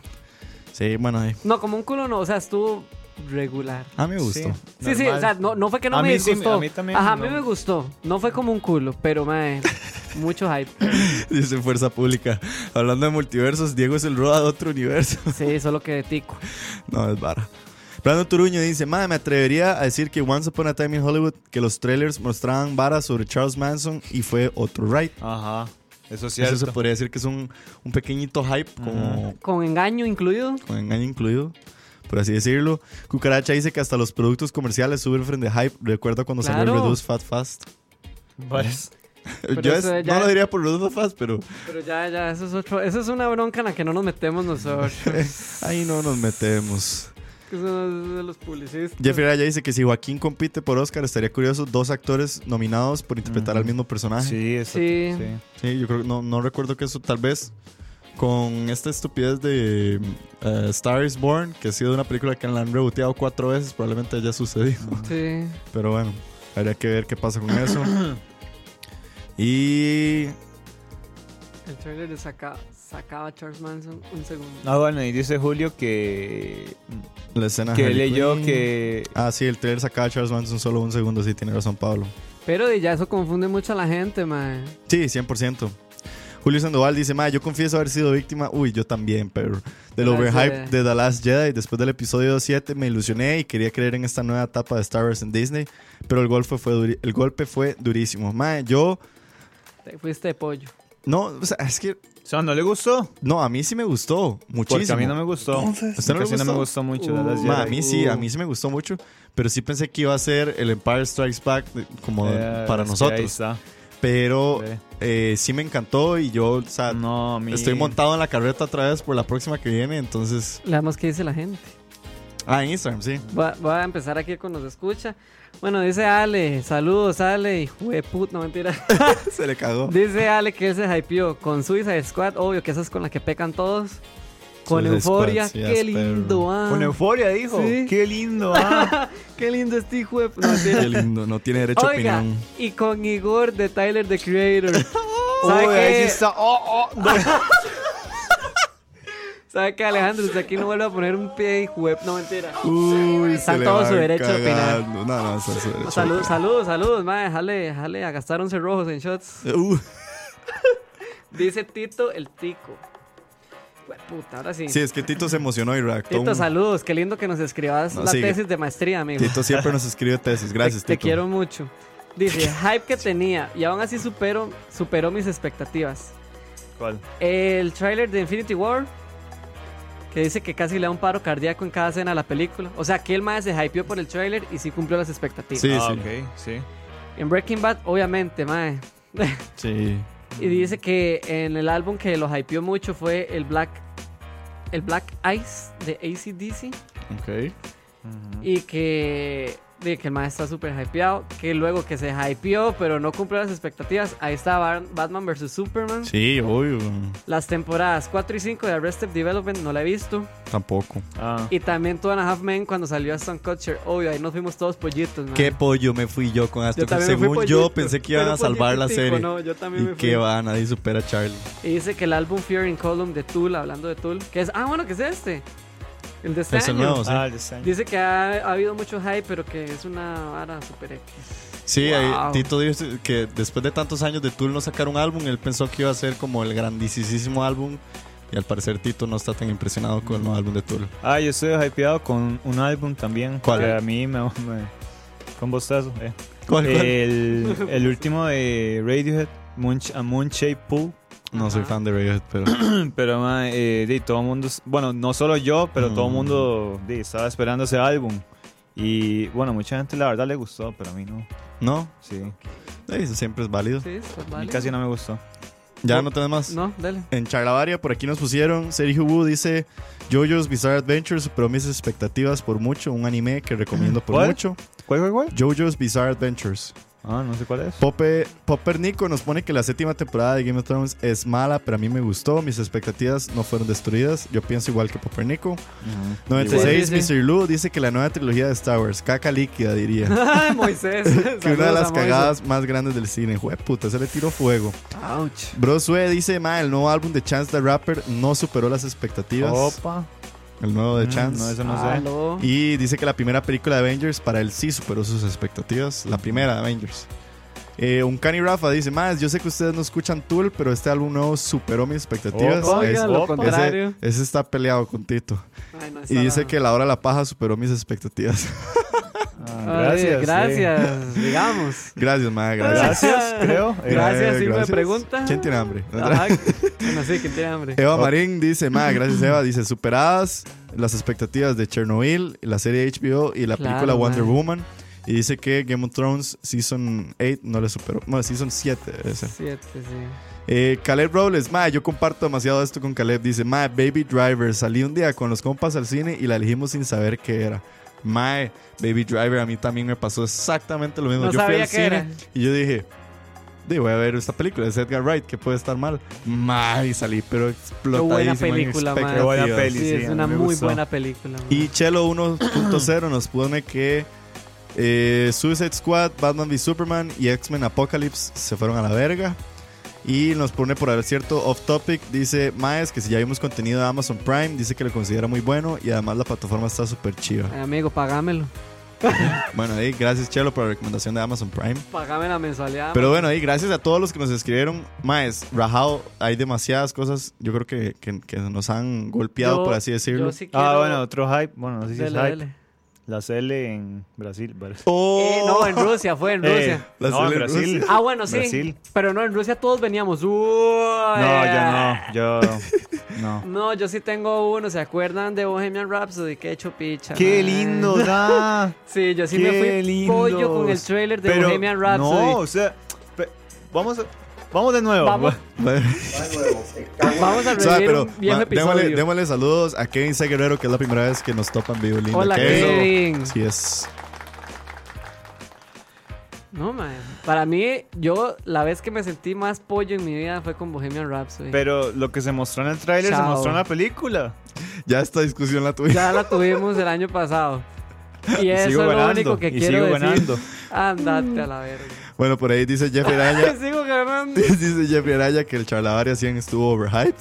Sí, bueno, ahí. No, como un culo no, o sea, estuvo regular. A mí me gustó. Sí. Sí, sí, o sea, no, no fue que no A me mí sí, disgustó. a mí también Ajá, a mí no. me gustó. No fue como un culo, pero, mae, (laughs) mucho hype. Dice Fuerza Pública. Hablando de multiversos, Diego es el Roa de otro universo. Sí, solo que de tico. No, es vara. Brandon Turuño dice, madre, me atrevería a decir que Once Upon a Time in Hollywood, que los trailers mostraban varas sobre Charles Manson y fue otro right. Ajá. Eso es Eso cierto. se podría decir que es un, un pequeñito hype, como Con engaño incluido. con engaño incluido, por así decirlo. Cucaracha dice que hasta los productos comerciales sufren de hype. Recuerda cuando salió el Claro. Reduce Fat Fast. Pues, Yo eso es- ya- no lo diría por Reduce Fat Fast, pero Pero ya, ya, eso es otro. Eso es una bronca en la que no nos metemos nosotros. (laughs) ahí no nos metemos. Eso es de los publicistas. Jeffrey Araya dice que si Joaquín compite por Oscar, estaría curioso dos actores nominados por interpretar al mismo personaje. sí, eso, Sí. sí. Sí, yo creo que no, no recuerdo que eso tal vez con esta estupidez de eh, Star is Born, que ha sido una película que la han reboteado cuatro veces, probablemente haya sucedido. (laughs) Sí. Pero bueno, habría que ver qué pasa con eso. (coughs) y El trailer de saca, sacaba a Charles Manson un segundo. Ah, bueno, y dice Julio que, la escena que leyó que... Ah, sí, el trailer sacaba a Charles Manson solo un segundo, sí, tiene razón Pablo. Pero de ya eso confunde mucho a la gente, mae. Sí, 100%. Julio Sandoval dice, ma, yo confieso haber sido víctima, uy, yo también, pero del overhype de The Last Jedi. Después del episodio 7 me ilusioné y quería creer en esta nueva etapa de Star Wars en Disney, pero el golpe fue, duri- el golpe fue durísimo. Ma, yo, Te fuiste de pollo. no, o sea, es que, O sea, ¿no le gustó? no, a mí sí me gustó muchísimo. Porque a mí no me gustó. Entonces, ¿Usted no le Casi no me gustó? mucho. Uh, Ma, a mí sí, a mí sí me gustó mucho, pero sí pensé que iba a ser el Empire Strikes Back como Eh, para nosotros. Ahí está. Pero Sí. eh, sí me encantó y yo, o sea, No, estoy montado en la carreta otra vez por la próxima que viene, entonces... Leamos qué dice la gente. Ah, en Instagram, sí. Voy a, voy a empezar aquí con nos escucha. Bueno, dice Ale, saludos Ale, hijo de puta, no mentira. (laughs) Se le cagó. dice Ale que él se hypeó con Suicide Squad, obvio que esa es con la que pecan todos. Con Suicide Euforia, Squad, qué lindo, ah. Con euforia, dijo. Sí. Qué lindo, ah. (laughs) Qué lindo este hijo de... No. Qué lindo, no tiene derecho a Oiga, opinión. y con Igor de Tyler the Creator. (laughs) ¿Sabe Uy, sí está. Oh, oh. (laughs) ¿Sabe qué, Alejandro? Usted aquí no vuelve a poner un pie y web, no mentira. Uy, Está se en le todo su derecho a opinar. No, no, está su derecho. Salud, saludos, saludos, madre. Jale, jale a gastar 11 rojos en shots. Uh, Dice Tito el Tico. Puta, ahora sí. sí, es que Tito se emocionó y reactó. Tito, un- saludos. Qué lindo que nos escribas No, la sigue. tesis de maestría, amigo. Tito siempre nos escribe tesis. Gracias, te, te Tito. quiero mucho. Dice, hype que tenía y aún así supero, superó mis expectativas. ¿Cuál? El tráiler de Infinity War, que dice que casi le da un paro cardíaco en cada escena de la película. O sea, que el mae se hypeó por el tráiler y sí cumplió las expectativas. Sí, ah, sí. ok, sí. En Breaking Bad, obviamente, mae. Sí. (laughs) y dice que en el álbum que lo hypeó mucho fue el Black el Black Ice de ACDC Ok. y que de que el mae está súper hypeado, que luego que se hypeó pero no cumplió las expectativas, ahí está Batman vs Superman. Sí, obvio. Las temporadas 4 y 5 de Arrested Development no la he visto. Tampoco. Ah. Y también Two and a Half Men cuando salió Aston Kutcher. Obvio, ahí nos fuimos todos pollitos, man. ¿Qué pollo me fui yo con fui Según yo pensé que iban a salvar la serie. no, yo también y me que fui. va, nadie supera a Charlie. Y dice que el álbum Fear in Column de Tool, hablando de Tool, que es, ah, bueno, que es este. El de este Es el año. nuevo, sí. Ah, el design. Dice que ha, ha habido mucho hype, pero que es una vara super X. Sí, ahí Wow. Tito dijo que después de tantos años de Tool no sacar un álbum, él pensó que iba a ser como el grandísimo álbum. Y al parecer Tito no está tan impresionado con el nuevo álbum de Tool. Ah, yo estoy hypeado con un álbum también. ¿Cuál? Que a mí me... me con bostazo, eh. ¿Cuál, cuál? El, el último de Radiohead, Moon, a Moon Shape Pool. No soy Ajá. fan de Radiohead, pero... (clears throat) Pero, ma, eh, de, todo el mundo, bueno, no solo yo, pero todo el Mm. mundo de, estaba esperando ese álbum. Y bueno, mucha gente la verdad le gustó, pero a mí no. no, Sí, Eh, eso siempre es válido. Sí, pues a mí casi no me gustó. Ya no tenés más. No, dale. En Charlavaria, por aquí nos pusieron, Sergio Wu dice, JoJo's Bizarre Adventure superó mis expectativas por mucho, un anime que recomiendo por ¿Cuál? mucho. ¿Cuál, cuál, cuál? JoJo's Bizarre Adventures. Ah, no sé cuál es. Pope, Popper Nico nos pone que la séptima temporada de Game of Thrones es mala, pero a mí me gustó. Mis expectativas no fueron destruidas. Yo pienso igual que Popper Nico. 96 Sí, sí, sí. Mr. Lu dice que la nueva trilogía de Star Wars, caca líquida, diría. (laughs) Ay, Moisés. (laughs) que una de las cagadas más grandes del cine. Jue puta, se le tiró fuego. Ouch. Bro Sue dice, ma, el nuevo álbum de Chance the Rapper no superó las expectativas. Opa. El nuevo de Mm, Chance. No, eso no sé. Aló. Y dice que la primera película de Avengers para él sí superó sus expectativas. La primera de Avengers. Eh, un Cani Rafa dice, más, yo sé que ustedes no escuchan Tool, pero este álbum nuevo superó mis expectativas. Opa, Oiga, Es- lo contrario. ese, ese está peleado con Tito. Ay, no, Y dice que la hora de la paja superó mis expectativas. (laughs) Ah, Ay, gracias. gracias, digamos. gracias, ma, gracias. Gracias, (laughs) creo. Eh, Gracias, Eh, sí me pregunta. ¿Quién tiene hambre? Ajá. Bueno, sí, ¿quién tiene hambre? Eva Marín dice, ma, gracias Eva, dice, superadas las expectativas de Chernobyl, la serie HBO y la Claro, película Wonder ma. Woman. Y dice que Game of Thrones Season 8 no le superó. Bueno, Season 7 debe ser. Siete, sí. Eh, Caleb Robles, ma, yo comparto demasiado esto con Caleb. Dice, ma, Baby Driver, salí un día con los compas al cine y la elegimos sin saber qué era. Ma, Baby Driver, a mí también me pasó exactamente lo mismo. No yo fui sabía al qué cine era. y yo dije, "Di, voy a ver esta película, es Edgar Wright, que puede estar mal. Ma, y salí, pero Qué explotadísimo. buena en película. Qué buena peli. Sí, sí, es una muy gustó. buena película. man. Y Chelo 1.0 nos pone que eh, Suicide Squad, Batman v Superman y X-Men Apocalypse se fueron a la verga. Y nos pone por haber cierto off topic. Dice Maes que si ya vimos contenido de Amazon Prime, dice que lo considera muy bueno y además la plataforma está súper chiva. Ay, amigo, pagámelo. (laughs) Bueno, ahí gracias Chelo por la recomendación de Amazon Prime. Pagame la mensualidad. Pero bueno, ahí gracias a todos los que nos escribieron. Maes, rajado, hay demasiadas cosas yo creo que, que- que nos han golpeado, Yo- por así decirlo. Yo sí quiero... Ah, bueno, otro hype. Bueno, no sé si Dele, es hype. dele. La CL en Brasil. Oh. Eh, no, en Rusia, fue en Eh, Rusia. La no, en CL en Brasil. Rusia. Ah, bueno, sí. Brasil. Pero no, en Rusia todos veníamos. Uy, No, yo no. Yo (laughs) no. No, yo sí tengo uno. ¿Se acuerdan de Bohemian Rhapsody? Qué hecho picha. Qué man. lindo, (laughs) da. Sí, yo sí Qué me fui lindos. pollo con el trailer de Pero, Bohemian Rhapsody. No, o sea, vamos, a- vamos de nuevo. Vamos. (laughs) Vamos a O sea, revivir pero un viejo ma, episodio. démosle, démosle saludos a Kevin C. Guerrero, que es la primera vez que nos topan vivo lindo. Hola, Kevin. Sí es. No, man. Para mí, yo la vez que me sentí más pollo en mi vida fue con Bohemian Rhapsody. Pero lo que se mostró en el tráiler se mostró en la película. Ya esta discusión la tuvimos. Ya la tuvimos el año pasado. (laughs) Y eso sigo es lo ganando. único que y quiero sigo decir. ganando. Andate a la verga. Bueno, por ahí dice Jeffrey (laughs) Araya. Sigo ganando. (laughs) dice Jeffrey Araya que el Charlavaria 100 estuvo overhyped.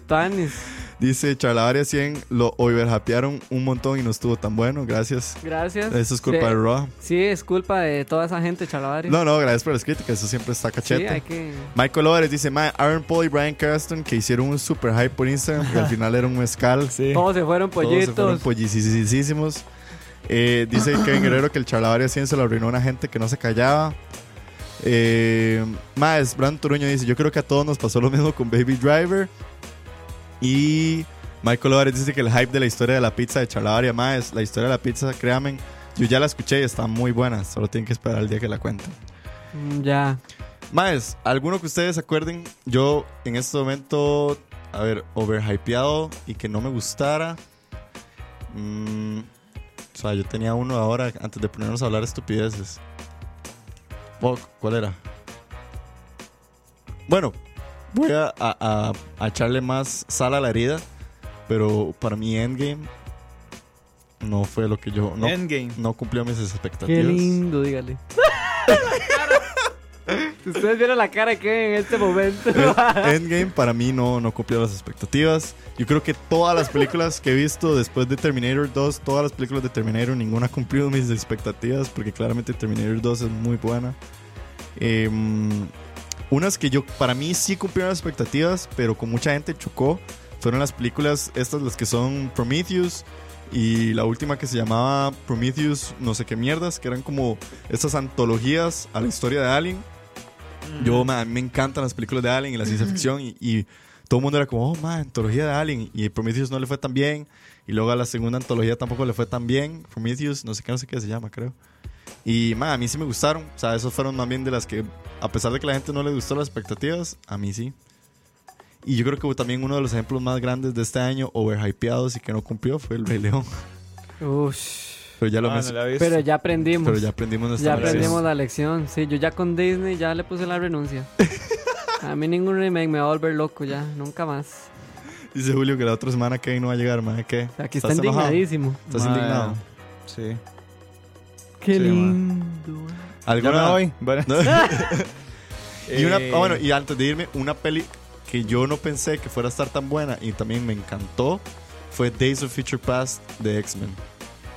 (laughs) Tanis. Dice Charlavaria 100 lo overhypearon un montón y no estuvo tan bueno. Gracias. Gracias. Eso es culpa Sí, de Raw. Sí, es culpa de toda esa gente, Chalavari. No, no, gracias por las críticas. Eso siempre está sí, cachete. hay que... Michael López dice, "Ma, Aaron Paul y Brian Carston que hicieron un super hype por Instagram, que al final era un mezcal. Sí. Todos se fueron Todos se fueron pollitos. Eh, dice Kevin Guerrero que el Charlavaria 100 se lo arruinó a una gente que no se callaba. Eh, más, Brandon Turuño dice: Yo creo que a todos nos pasó lo mismo con Baby Driver. Y Michael Álvarez dice que el hype de la historia de la pizza de Charlavaria, más, la historia de la pizza, créanme, yo ya la escuché y está muy buena. Solo tienen que esperar el día que la cuenten. Mm, Ya. Más, alguno que ustedes se acuerden, yo en este momento, a ver, overhypeado y que no me gustara. Mm, o sea, yo tenía uno ahora antes de ponernos a hablar estupideces. Oh, ¿Cuál era? Bueno, voy a, a- a- a echarle más sal a la herida, pero para mí Endgame no fue lo que yo... No, Endgame. no cumplió mis expectativas. Qué lindo, dígale. (laughs) Ustedes vieron la cara que en este momento. End- Endgame para mí no, no cumplió las expectativas. Yo creo que todas las películas que he visto después de Terminator 2, todas las películas de Terminator, ninguna ha cumplido mis expectativas porque claramente Terminator 2 es muy buena. Em, unas que yo, para mí sí cumplieron las expectativas, pero con mucha gente chocó, fueron las películas, estas las que son Prometheus y la última que se llamaba Prometheus no sé qué mierdas, que eran como estas antologías a la historia de Alien. Yo, man, me encantan las películas de Alien y la ciencia ficción y, y todo el mundo era como, oh, man, antología de Alien y Prometheus no le fue tan bien y luego a la segunda antología tampoco le fue tan bien, Prometheus, no sé qué, no sé qué se llama, creo. Y, man, a mí sí me gustaron, o sea, esos fueron más bien de las que, a pesar de que a la gente no le gustó las expectativas, a mí sí. Y yo creo que también uno de los ejemplos más grandes de este año, overhypeados y que no cumplió, fue El Rey León. Ush. Pero ya lo Ah, no la. Pero ya aprendimos. pero ya aprendimos nuestra Ya lección. aprendimos la lección. Sí, yo ya con Disney ya le puse la renuncia. (laughs) A mí ningún remake me va a volver loco ya, nunca más. Dice Julio que la otra semana Kevin no va a llegar, mae. ¿Qué? Aquí está indignadísimo. ¿Estás indignado? Sí. Qué Sí, lindo. ¿Alguna? Bueno. (laughs) (laughs) Y una, Eh, ah, bueno, y antes de irme, una peli que yo no pensé que fuera a estar tan buena y también me encantó fue Days of Future Past de X-Men.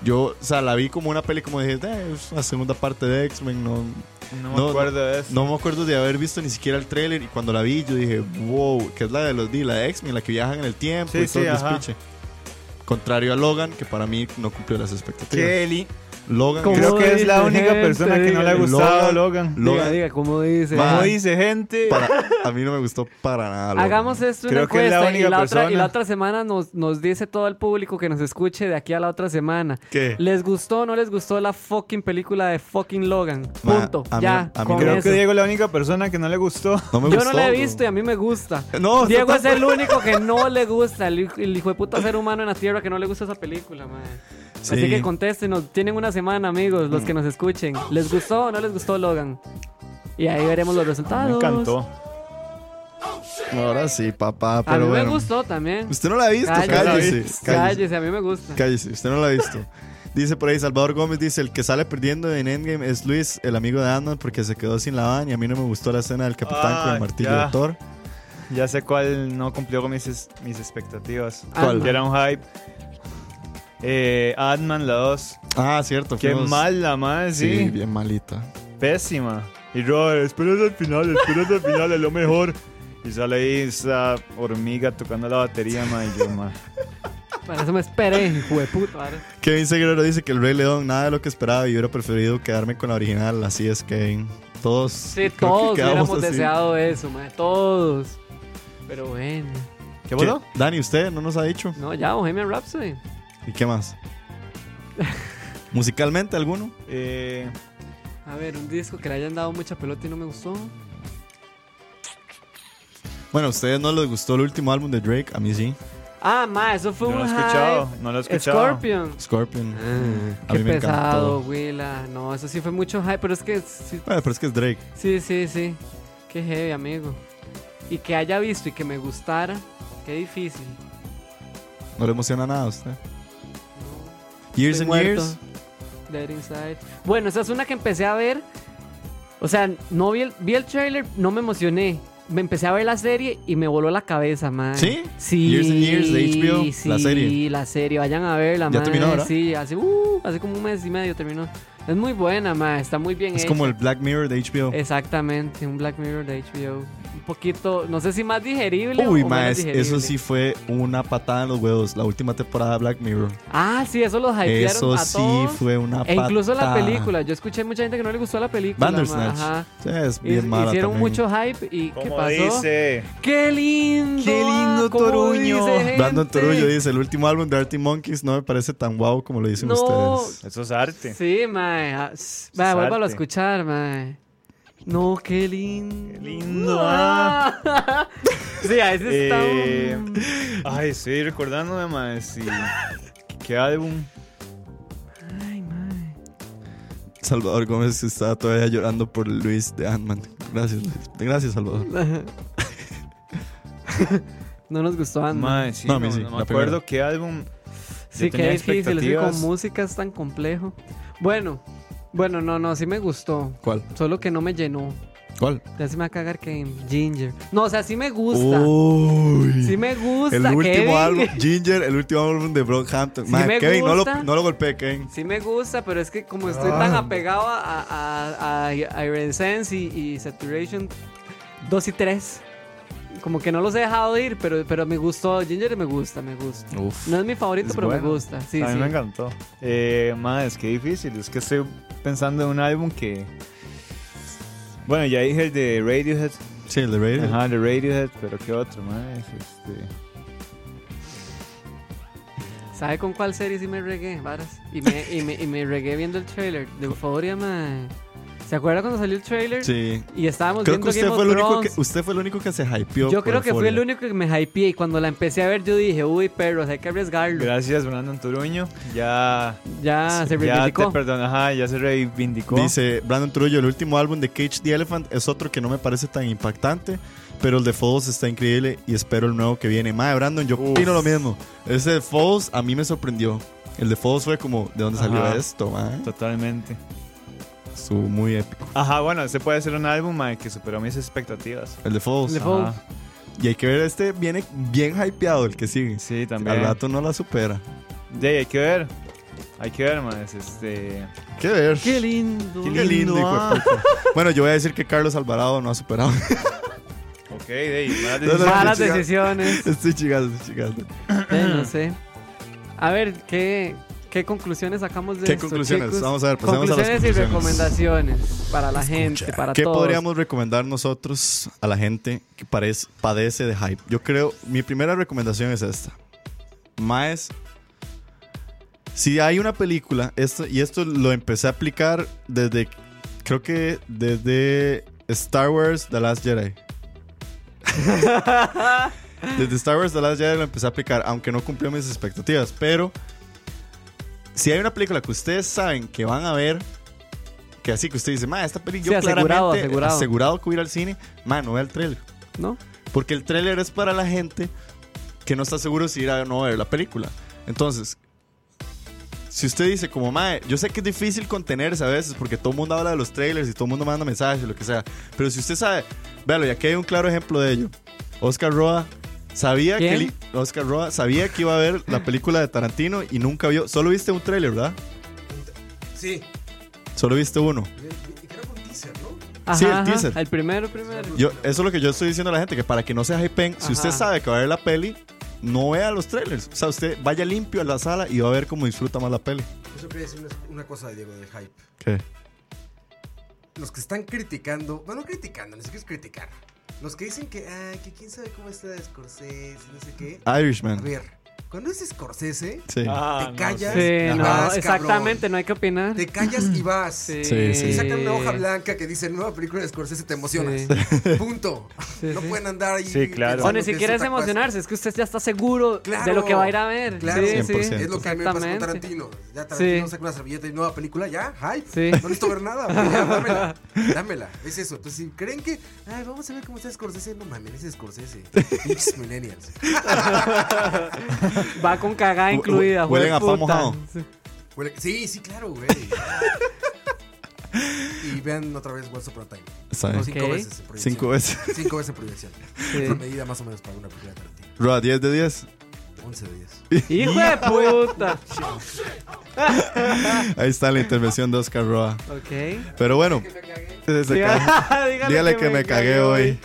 Yo, o sea, la vi como una peli como dije, "Eh, es una segunda parte de X-Men, no, no me no, acuerdo de eso. no me acuerdo de haber visto ni siquiera el tráiler y cuando la vi yo dije, wow, que es la de los D, la de X-Men, la que viajan en el tiempo Sí, y todo sí, el despiche. Contrario a Logan, que para mí no cumplió las expectativas. Kelly. Logan, ¿Cómo Creo que es la única gente? persona que no le ha gustado Logan. Logan. Diga, diga, ¿cómo dice? ¿Cómo dice gente? para- a mí no me gustó para nada. Logan. Hagamos esto una Creo que es la encuesta y, la otra, y persona. la otra semana nos, nos dice todo el público que nos escuche de aquí a la otra semana. ¿Qué? ¿Les gustó o no les gustó la fucking película de fucking Logan? Ma, Punto. a mí- ya, a mí con Creo eso. que Diego es la única persona que no le gustó. No me Yo gustó. no la he bro. visto y a mí me gusta. (laughs) No, Diego es el único que no le gusta, el, hijo- el hijo de puta ser humano en la tierra que no le gusta esa película, mae. Sí. Así que contéstenos, tienen una semana, amigos, los que nos escuchen. ¿Les gustó o no les gustó Logan? Y ahí veremos los resultados. Me encantó. Ahora sí, papá, A pero mí bueno. me gustó también. Usted no la ha visto, Cállese, cállese. Cállese, cállese, a mí me gusta. cállese, usted no la ha visto. Dice por ahí Salvador Gómez, dice, el que sale perdiendo en Endgame es Luis, el amigo de Ant-Man, porque se quedó sin la van y a mí no me gustó la escena del capitán con Ah, el martillo ya. de Thor. Ya sé cuál no cumplió con mis, mis expectativas. ¿Cuál? Que era un hype. Eh, Ant-Man, la 2. Ah, cierto. Qué fuimos- mala, madre, Sí, sí. bien malita. Pésima. Y Robert, esperas al final, esperas al final, es lo mejor. Y sale ahí esa hormiga tocando la batería, madre. Y yo, madre. Para eso me esperé, hijo de puta. ¿vale? Kevin Seguero dice que el Rey León, nada de lo que esperaba y hubiera preferido quedarme con la original. Así es, Kevin. Todos. Sí, creo que todos quedamos hubiéramos así. deseado eso. Todos. Pero bueno. ¿Qué ¿Qué? voló? Dani, ¿usted no nos ha dicho? No, ya, Bohemian Rhapsody. ¿Y qué más? ¿Musicalmente alguno? Eh, A ver, un disco que le hayan dado mucha pelota y no me gustó. Bueno, a ustedes no les gustó el último álbum de Drake, a mí sí. Ah, ma, eso fue no lo un he escuchado, hype. no lo he escuchado. Scorpion. Scorpion. Ah, A qué mí me pesado. Willa. No, eso sí fue mucho hype, pero es que sí, Bueno, pero es que es Drake. sí, sí, sí. Qué heavy, amigo. Y que haya visto y que me gustara, qué difícil. No le emociona nada a usted. Years Estoy and muerto. Years. Dead Inside. Bueno, esa es una que empecé a ver. O sea, no vi el, vi el trailer, no me emocioné. Me empecé a ver la serie y me voló la cabeza, man. ¿Sí? Sí. Years and Years de HBO, sí, la serie. la serie. Vayan a verla, Ya man. terminó, ¿verdad? Sí, hace, uh, hace como un mes y medio terminó. Es muy buena, man. Está muy bien Es hecha. como el Black Mirror de HBO. Exactamente, un Black Mirror de HBO. Un poquito, no sé si más digerible Uy, o menos más, digerible. eso sí fue una patada en los huevos. La última temporada de Black Mirror. Ah, sí, eso los hypearon Eso a sí todos. fue una E patada. incluso la película. Yo escuché mucha gente que no le gustó la película. ma, Bandersnatch. Ajá. Sí, es Y- bien mala Hicieron también. mucho hype y ¿qué Como pasó? dice. ¡Qué lindo! ¡Qué lindo ah, ¿cómo Toruño! Brandon Torullo dice, el último álbum de Arctic Monkeys no me parece tan guau como lo dicen No. ustedes. Eso es arte. Sí, mae. Ah, mae, vuélvalo a escuchar, mae. No, qué lindo. Qué lindo, ah. (laughs) sí, a ese está Eh, un- Ay, estoy recordándome, madre. Sí. ¿Qué álbum? Ay, mae. Salvador Gómez está todavía llorando por Luis de Ant-Man. Gracias, Luis. Gracias, Salvador. (laughs) no nos gustó Ant-Man. Madre, sí, No, no, sí, no me acuerdo primera. qué álbum. Sí, difícil. Es que con música es tan complejo. Bueno, bueno, no, no, sí me gustó. ¿Cuál? Solo que no me llenó. ¿Cuál? Ya se me va a cagar que Ginger. No, o sea, sí me gusta. Uy. Sí me gusta. el último Kevin. álbum, (laughs) Ginger, el último álbum de Brockhampton. Sí Man, me Kevin, no lo, gusta. no lo golpeé, Kevin. Sí me gusta, pero es que como estoy Ah. tan apegado a, a, a, a Iron Sense y, y Saturation 2 y 3, como que no los he dejado de ir, pero, pero me gustó. Ginger me gusta, me gusta. Uf. No es mi favorito, Es pero me gusta. Sí, a mí sí. me encantó. Eh, madre, es que difícil. Es que estoy pensando en un álbum que. Bueno, ya dije el de Radiohead. Sí, el de Radio. Ajá, de Radiohead, pero ¿qué otro, madre? Este. ¿Sabe con cuál serie sí me regué, varas? Y me, y me, y me regué viendo el trailer de Euphoria, man. ¿Se acuerda cuando salió el trailer? Sí. Y estábamos Creo viendo que usted Game fue, of el único que, Thrones. usted fue el único que se hypeó. Yo creo que fui el único que me hypeé y cuando la empecé a ver yo dije, uy, perros, hay que arriesgarlo. Gracias, Brandon Turuño. Ya, Ya se ya te reivindicó. perdón, ajá, ya se reivindicó. Dice Brandon Trujillo, el último álbum de Cage the Elephant es otro que no me parece tan impactante, pero el de Falls está increíble y espero el nuevo que viene. Madre, Brandon, yo Uf. opino lo mismo. Ese de Falls a mí me sorprendió. El de Falls fue como, ¿de dónde salió Ajá. esto, madre? Totalmente. Estuvo muy épico. Ajá, bueno, este puede ser un álbum mae, que superó mis expectativas. El de Falls. El de Ajá. Falls. Y hay que ver, este viene bien hypeado, el que sigue. Sí, también. Al rato no la supera. De ahí, hay que ver. Hay que ver, más. Este. ¿Qué ver? Qué lindo. Qué lindo, hijo de puta. (laughs) Bueno, yo voy a decir que Carlos Alvarado no ha superado. (laughs) Ok, de ahí, malas No, no, decisiones. Malas decisiones. estoy chingando, estoy chingando. Eh, no sé. A ver, ¿qué, qué conclusiones sacamos de ¿Qué esto, conclusiones? chicos? Vamos a ver, pasemos a las conclusiones y conclusiones. recomendaciones para la gente, para ¿Qué todos. podríamos recomendar nosotros a la gente que parece, padece de hype? Yo creo, mi primera recomendación es esta. Más, si hay una película, esto, y esto lo empecé a aplicar desde, creo que desde Star Wars The Last Jedi. (laughs) desde Star Wars The Last Jedi lo empecé a aplicar, aunque no cumplió mis expectativas, pero si hay una película que ustedes saben que van a ver, que así que usted dice, ma, esta película Sí, yo asegurado, claramente asegurado. asegurado que voy a ir al cine, ma, no vea el trailer. ¿No? Porque el tráiler es para la gente que no está seguro si ir a o no ver la película. Entonces, si usted dice como, mae, yo sé que es difícil contenerse a veces porque todo el mundo habla de los trailers y todo el mundo manda mensajes, lo que sea. Pero si usted sabe, véalo, y aquí hay un claro ejemplo de ello. Oscar Roa sabía ¿Quién? que li- Oscar Roa sabía que iba a ver la película de Tarantino y nunca vio, solo viste un tráiler, ¿verdad? Sí. Solo viste uno. Y creo que un teaser, ¿no? Ajá, Sí, el ajá, teaser. El primero, primero. Yo, eso es lo que yo estoy diciendo a la gente, que para que no se hypen, si usted sabe que va a ver la peli, no vea los trailers. O sea, usted vaya limpio a la sala y va a ver cómo disfruta más la peli. Yo quería decir una, una cosa, Diego, del hype. ¿Qué? Los que están criticando, bueno, no criticando, ni siquiera es criticar. Los que dicen que, ay, que quién sabe cómo está Scorsese, no sé qué. A Irishman. ver, cuando es Scorsese, Sí. Ah, te no, callas. Sí, y no, vas, exactamente, cabrón. no hay que opinar. Te callas y vas. Sí, Sí, sí. Y sacan una hoja blanca que dice nueva película de Scorsese, te emocionas. Sí. (laughs) Punto. Sí, no sí. pueden andar ahí. Sí, claro. O ni siquiera es cosa. emocionarse, es que usted ya está seguro Claro. de lo que va a ir a ver. Claro, sí, sí. 100%. Es lo que a mí me pasa con. Tarantino. Ya Tarantino Sí. saca una servilleta y nueva película, ya, hype. Sí. No necesito ver nada, ya, dámela. (laughs) Dámela. Es eso. Entonces, si creen que, ay, vamos a ver cómo está Scorsese, no mames, es Scorsese. (laughs) Pinches millennials. Va con cagada incluida. huelen a pan puta. mojado. Sí. Sí, claro, güey. (laughs) y vean otra vez Once Upon a Time. No, cinco Ok. veces en proyección. Cinco veces. (laughs) Cinco veces en proyección. Sí. Es una medida más o menos para una película de Tarantino. Roa, 10 de 10. 11 de 10. (laughs) Hijo de puta. Ahí está la intervención de Oscar Roa. Ok. Pero bueno, se. Dígale, dígale que me cagué hoy.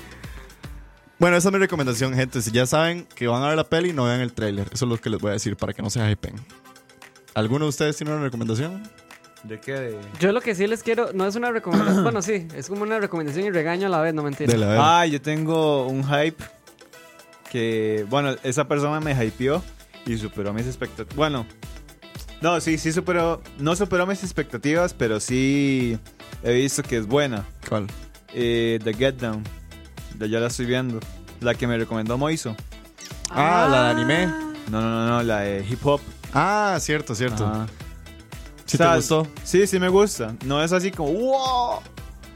Bueno, esa es mi recomendación, gente. Si ya saben que van a ver la peli, no vean el tráiler. Eso es lo que les voy a decir para que no se hypen. ¿Alguno de ustedes tiene una recomendación? ¿De qué? De... Yo lo que sí les quiero, no es una recomendación, (clears throat) bueno, sí, es como una recomendación y regaño a la vez, no mentira. De la ver. Ah, yo tengo un hype que, bueno, esa persona me hypeó y superó mis expectativas. Bueno, no, sí, sí superó, no superó mis expectativas, pero sí he visto que es buena. ¿Cuál? Eh, The Get Down, ya, ya la estoy viendo. La que me recomendó Moiso. Ah, la de anime. No, no, no, no, la de hip hop. Ah, cierto, cierto. Ajá. ¿Sí O sea, te gustó? Sí, sí me gusta. No es así como, wow,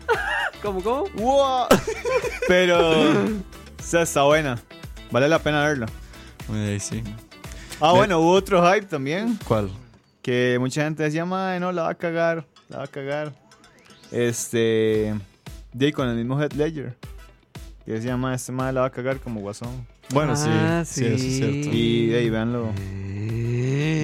(laughs) ¿Cómo, cómo? wow. (laughs) Pero, o sea, está buena. Vale la pena verla. Sí. Ah, Me- bueno, hubo otro hype también. ¿Cuál? Que mucha gente decía, madre, no, la va a cagar, la va a cagar. Este. De con el mismo Head Ledger. Que decía, madre, este madre la va a cagar como guasón. Bueno, Ah, sí, sí, eso es cierto. Y ahí, véanlo.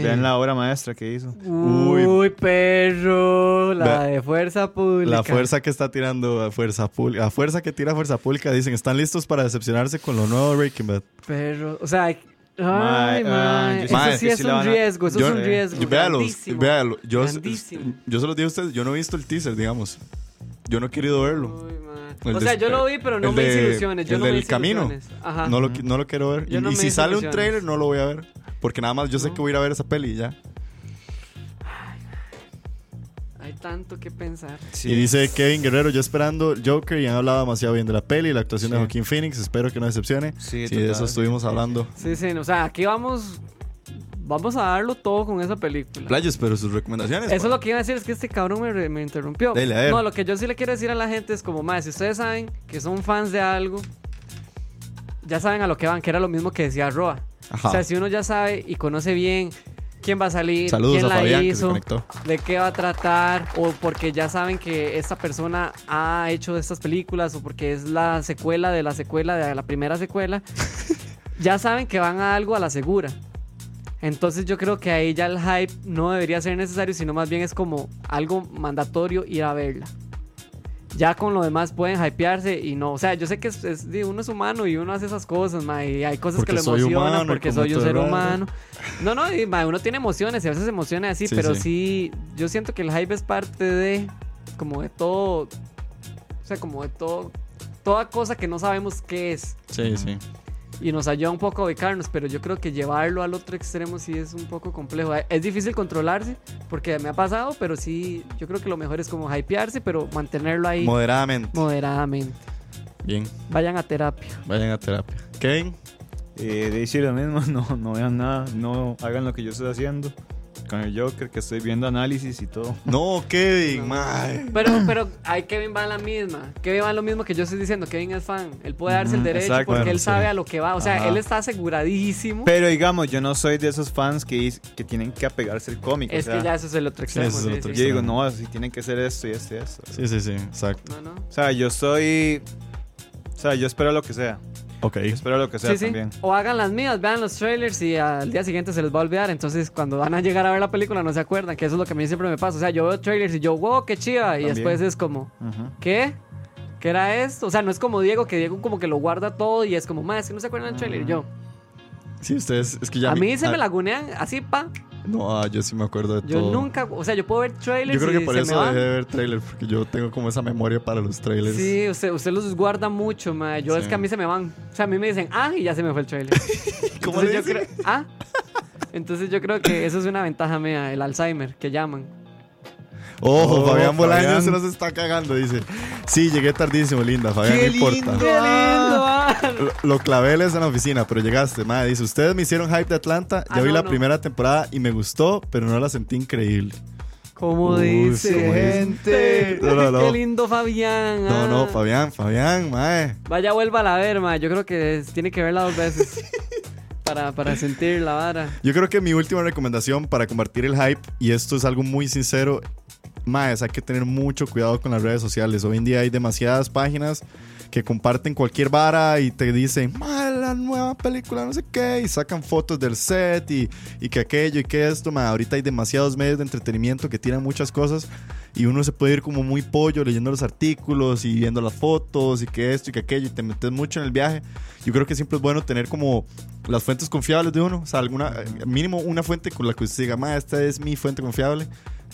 Vean la obra maestra que hizo. Uy, perro, la Ve- de fuerza pública. La fuerza que está tirando a fuerza pública, a fuerza que tira fuerza pública, dicen, están listos para decepcionarse con lo nuevo de Breaking Bad. Perro, o sea, ay, Mae, ah, eso sí es sí un a- riesgo, eso Yo- es un riesgo. véalo, véalo. Yo, yo se los digo a ustedes, yo no he visto el teaser, digamos. Yo no he querido verlo. Uy. El O de- sea, yo lo vi, pero no me hice ilusiones. Yo el no me del hice camino. Ajá. No lo, qui- no lo quiero ver. Yo y no y si sale un trailer, no lo voy a ver. Porque nada más yo sé No. que voy a ir a ver esa peli y ya. Ay, hay tanto que pensar. Sí. Y dice Kevin Guerrero, yo esperando Joker y han hablado demasiado bien de la peli, la actuación de. Joaquín Phoenix, espero que no decepcione. Sí, Sí, de eso estuvimos hablando. Sí, sí, o sea, aquí vamos. Vamos a darlo todo con esa película. Playas, pero sus recomendaciones. Eso es lo que iba a decir, es que este cabrón me, me interrumpió. Dele, a ver. No, lo que yo sí le quiero decir a la gente es como, más, si ustedes saben que son fans de algo, ya saben a lo que van, que era lo mismo que decía Roa. Ajá. O sea, si uno ya sabe y conoce bien quién va a salir, Saludos quién a la Fabián hizo, de qué va a tratar, o porque ya saben que esta persona ha hecho estas películas, o porque es la secuela de la secuela de la primera secuela, (laughs) ya saben que van a algo a la segura. Entonces yo creo que ahí ya el hype no debería ser necesario, sino más bien es como algo mandatorio ir a verla. Ya con lo demás pueden hypearse y no, o sea, yo sé que es, uno es humano y uno hace esas cosas, ma, y hay cosas Porque que lo emocionan humano porque soy un ser raro. humano. No, no, y, ma, uno tiene emociones y a veces emociona así, Sí, pero sí. sí. yo siento que el hype es parte de, como de todo, o sea, como de todo, toda cosa que no sabemos qué es Sí, sí. Y nos ayuda un poco a ubicarnos, pero yo creo que llevarlo al otro extremo sí es un poco complejo. Es difícil controlarse porque me ha pasado, pero sí, yo creo que lo mejor es como hypearse, pero mantenerlo ahí Moderadamente. moderadamente. Bien, Vayan a terapia. vayan a terapia. Kevin, Eh, de decir lo mismo, (laughs) no, no vean nada, no hagan lo que yo estoy haciendo con el Joker, que estoy viendo análisis y todo. no, Kevin, mae. Pero, pero ahí Kevin va en la misma. Kevin va en lo mismo que yo estoy diciendo. Kevin es fan. Él puede darse el derecho exacto. porque Bueno, él sí. sabe a lo que va. O sea, Ajá. él está aseguradísimo. Pero digamos, yo no soy de esos fans que, que tienen que apegarse al cómic. es o sea, que ya eso es el otro extremo. ese es el sí, otro sí. Yo digo, no, así tienen que ser esto y esto y esto. Sí, sí, sí, exacto. No, no. O sea, yo soy... O sea, yo espero lo que sea. Ok. Espero lo que sea Sí, sí. también. O hagan las mías, vean los trailers y al día siguiente se les va a olvidar. Entonces, cuando van a llegar a ver la película, no se acuerdan, que eso es lo que a mí siempre me pasa. O sea, yo veo trailers y yo, wow, qué chiva. Y después es como. ¿qué? ¿Qué era esto? O sea, no es como Diego, que Diego como que lo guarda todo y es como, más, es que no se acuerdan del trailer. Y Yo, Sí, ustedes, es que ya. a mí se me lagunean así, pa. No, ah, yo sí me acuerdo de Yo todo. nunca, o sea, yo puedo ver trailers Yo creo y que por se eso me dejé de ver trailers, porque yo tengo como esa memoria para los trailers. Sí, usted, usted los guarda mucho, ma. Yo es que a mí se me van. O sea, a mí me dicen, ah, y ya se me fue el trailer. (laughs) ¿Cómo Entonces le yo dicen? creo, ah. Entonces yo creo que eso es una ventaja mía, el Alzheimer, que llaman. Ojo, Oh, Fabián Bolaños se nos está cagando, dice. Sí, llegué tardísimo, linda, Fabián, ¡Qué no importa. lindo! ¡Qué lindo, ah! Lo, lo claveles en la oficina, pero llegaste, madre. Dice, ustedes me hicieron hype de Atlanta, ya Ah, vi no, la no. primera temporada y me gustó, pero no la sentí increíble. ¿Cómo Uy, dice? Gente. No, no, no. Qué lindo Fabián. No, ah. no, Fabián, Fabián, madre. Vaya, vuelva a ver, ma. Yo creo que es- tiene que verla dos veces. (laughs) para, para sentir la vara. Yo creo que mi última recomendación para combatir el hype, y esto es algo muy sincero, más hay que tener mucho cuidado con las redes sociales. Hoy en día hay demasiadas páginas que comparten cualquier vara y te dicen, "Ma, la nueva película, no sé qué, y sacan fotos del set y, y que aquello y que esto. ma. Ahorita hay demasiados medios de entretenimiento que tiran muchas cosas y uno se puede ir como muy pollo leyendo los artículos y viendo las fotos y que esto y que aquello y te metes mucho en el viaje. Yo creo que siempre es bueno tener como las fuentes confiables de uno, o sea, alguna, mínimo una fuente con la que usted diga, ma, esta es mi fuente confiable.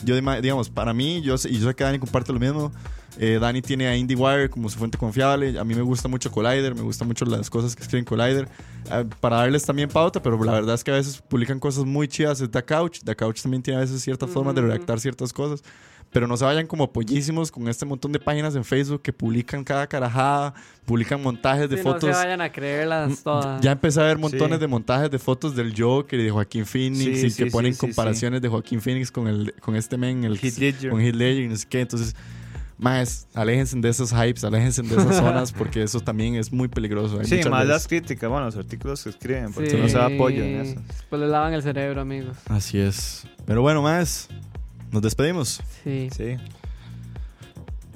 Yo, digamos, para mí, yo sé, y yo sé que Dani comparte lo mismo. eh, Dani tiene a IndieWire como su fuente confiable. A mí me gusta mucho Collider, me gustan mucho las cosas que escriben Collider. eh, para darles también pauta, pero la verdad es que a veces publican cosas muy chidas. Es The Couch. The Couch también tiene a veces ciertas formas de redactar ciertas cosas. Pero no se vayan como pollísimos con este montón de páginas en Facebook que publican cada carajada, publican montajes de Sí, fotos. No se vayan a creerlas todas. Ya empecé a ver montones Sí. de montajes de fotos del Joker y de Joaquín Phoenix Sí, y sí, que sí, ponen sí, comparaciones de Joaquín Phoenix con el con este men, el Heath Ledger. con Heath Ledger y no sé qué. Entonces, más, aléjense de esos hypes, aléjense de esas zonas (laughs) porque eso también es muy peligroso. Hay Sí, más veces- las críticas, bueno, los artículos que escriben, porque Sí. no se da apoyo en eso. Pues le lavan el cerebro, amigos. Así es. Pero bueno, más, nos despedimos. Sí. Sí.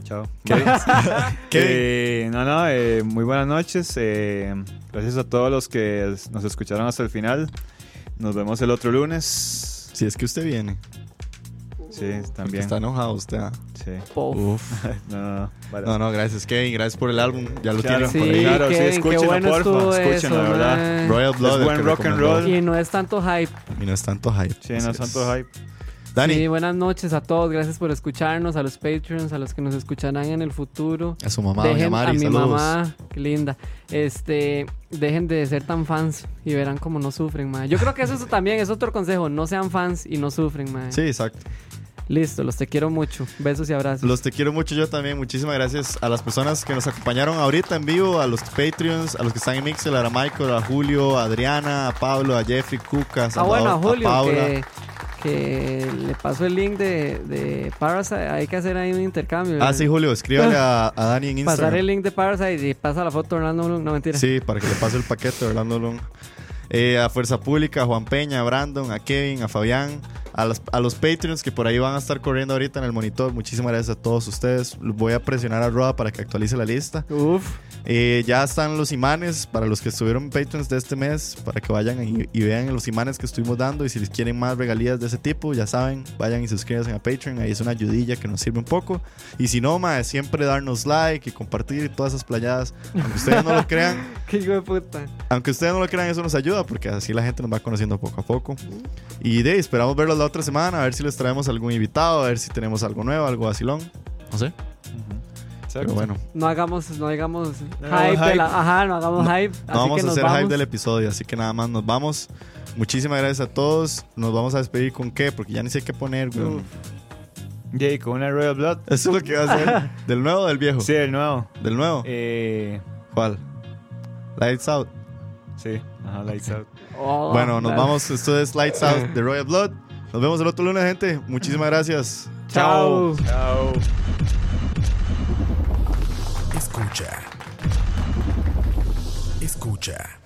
Chao. (laughs) ¿Qué? (laughs) Eh, no, no, eh, muy buenas noches. eh, gracias a todos los que nos escucharon hasta el final. Nos vemos el otro lunes. Si es que usted viene, Sí, porque también. está enojado usted. ah. Sí. Uf. (laughs) No, no, no. vale. No, no, gracias Kevin, gracias por el álbum. Ya lo Claro. tienen Sí, por ahí. Claro, sí, Kevin, qué escúchenlo, bueno porfa, escúchenlo, eso, de verdad. mae. Royal Blood. Es buen rock and roll. Y no es tanto hype. Y no es tanto hype. Sí, no es. tanto hype. Dani, Sí, buenas noches a todos. Gracias por escucharnos, a los Patreons, a los que nos escucharán en el futuro. a su mamá, doña dejen Mari, a mi saludos. mamá, qué linda. Este, dejen de ser tan fans y verán cómo no sufren, mae. Yo creo que eso es también es otro consejo, no sean fans y no sufren, mae. Sí, exacto. Listo, los te quiero mucho. Besos y abrazos. Los te quiero mucho yo también. Muchísimas gracias a las personas que nos acompañaron ahorita en vivo, a los Patreons, a los que están en Mixel, a Michael, a Julio, a Adriana, a Pablo, a Jeffrey, Cuca, a ah, Salvador, bueno, a Julio, Paula. que, que le paso el link de, de Parasite. Hay que hacer ahí un intercambio. Ah, sí, Julio, escríbale a, a Dani en Instagram. Pasar el link de Parasite y pasa la foto de Orlando Bloom. No, mentira. Sí, para que le pase el paquete de Orlando Bloom. Eh, a Fuerza Pública, a Juan Peña, a Brandon, a Kevin, a Fabián, a, las- a los Patreons que por ahí van a estar corriendo ahorita en el monitor. Muchísimas gracias a todos ustedes. Voy a presionar a Roa para que actualice la lista. Uf. Eh, ya están los imanes para los que estuvieron Patreons de este mes, para que vayan y, y vean los imanes que estuvimos dando. Y si les quieren más regalías de ese tipo, ya saben, vayan y suscríbanse a Patreon. Ahí es una ayudilla que nos sirve un poco. Y si no, más siempre darnos like y compartir y todas esas playadas. Aunque ustedes no lo crean, (laughs) Qué hijo de puta. aunque ustedes no lo crean, eso nos ayuda porque así la gente nos va conociendo poco a poco. Y de esperamos verlos la otra semana, a ver si les traemos algún invitado, a ver si tenemos algo nuevo, algo vacilón. No sé. Pero bueno, No hagamos, no hagamos No hype, hagamos de la- ajá, no hagamos hype. no así vamos que a nos hacer vamos. hype del episodio, así que nada más nos vamos. Muchísimas gracias a todos. Nos vamos a despedir con qué, porque ya ni sé qué poner, güey. Uf. Jay, con una Royal Blood. (laughs) Eso es lo que va a hacer. (laughs) ¿Del nuevo o del viejo? Sí, el nuevo. ¿Del nuevo? Eh, ¿Cuál? Lights Out. sí, ajá, Lights Out. Oh, bueno, nos vamos. Esto es Lights Out de Royal Blood. Nos vemos el otro lunes, gente. Muchísimas gracias. Chao. Chao. Escucha. Escucha.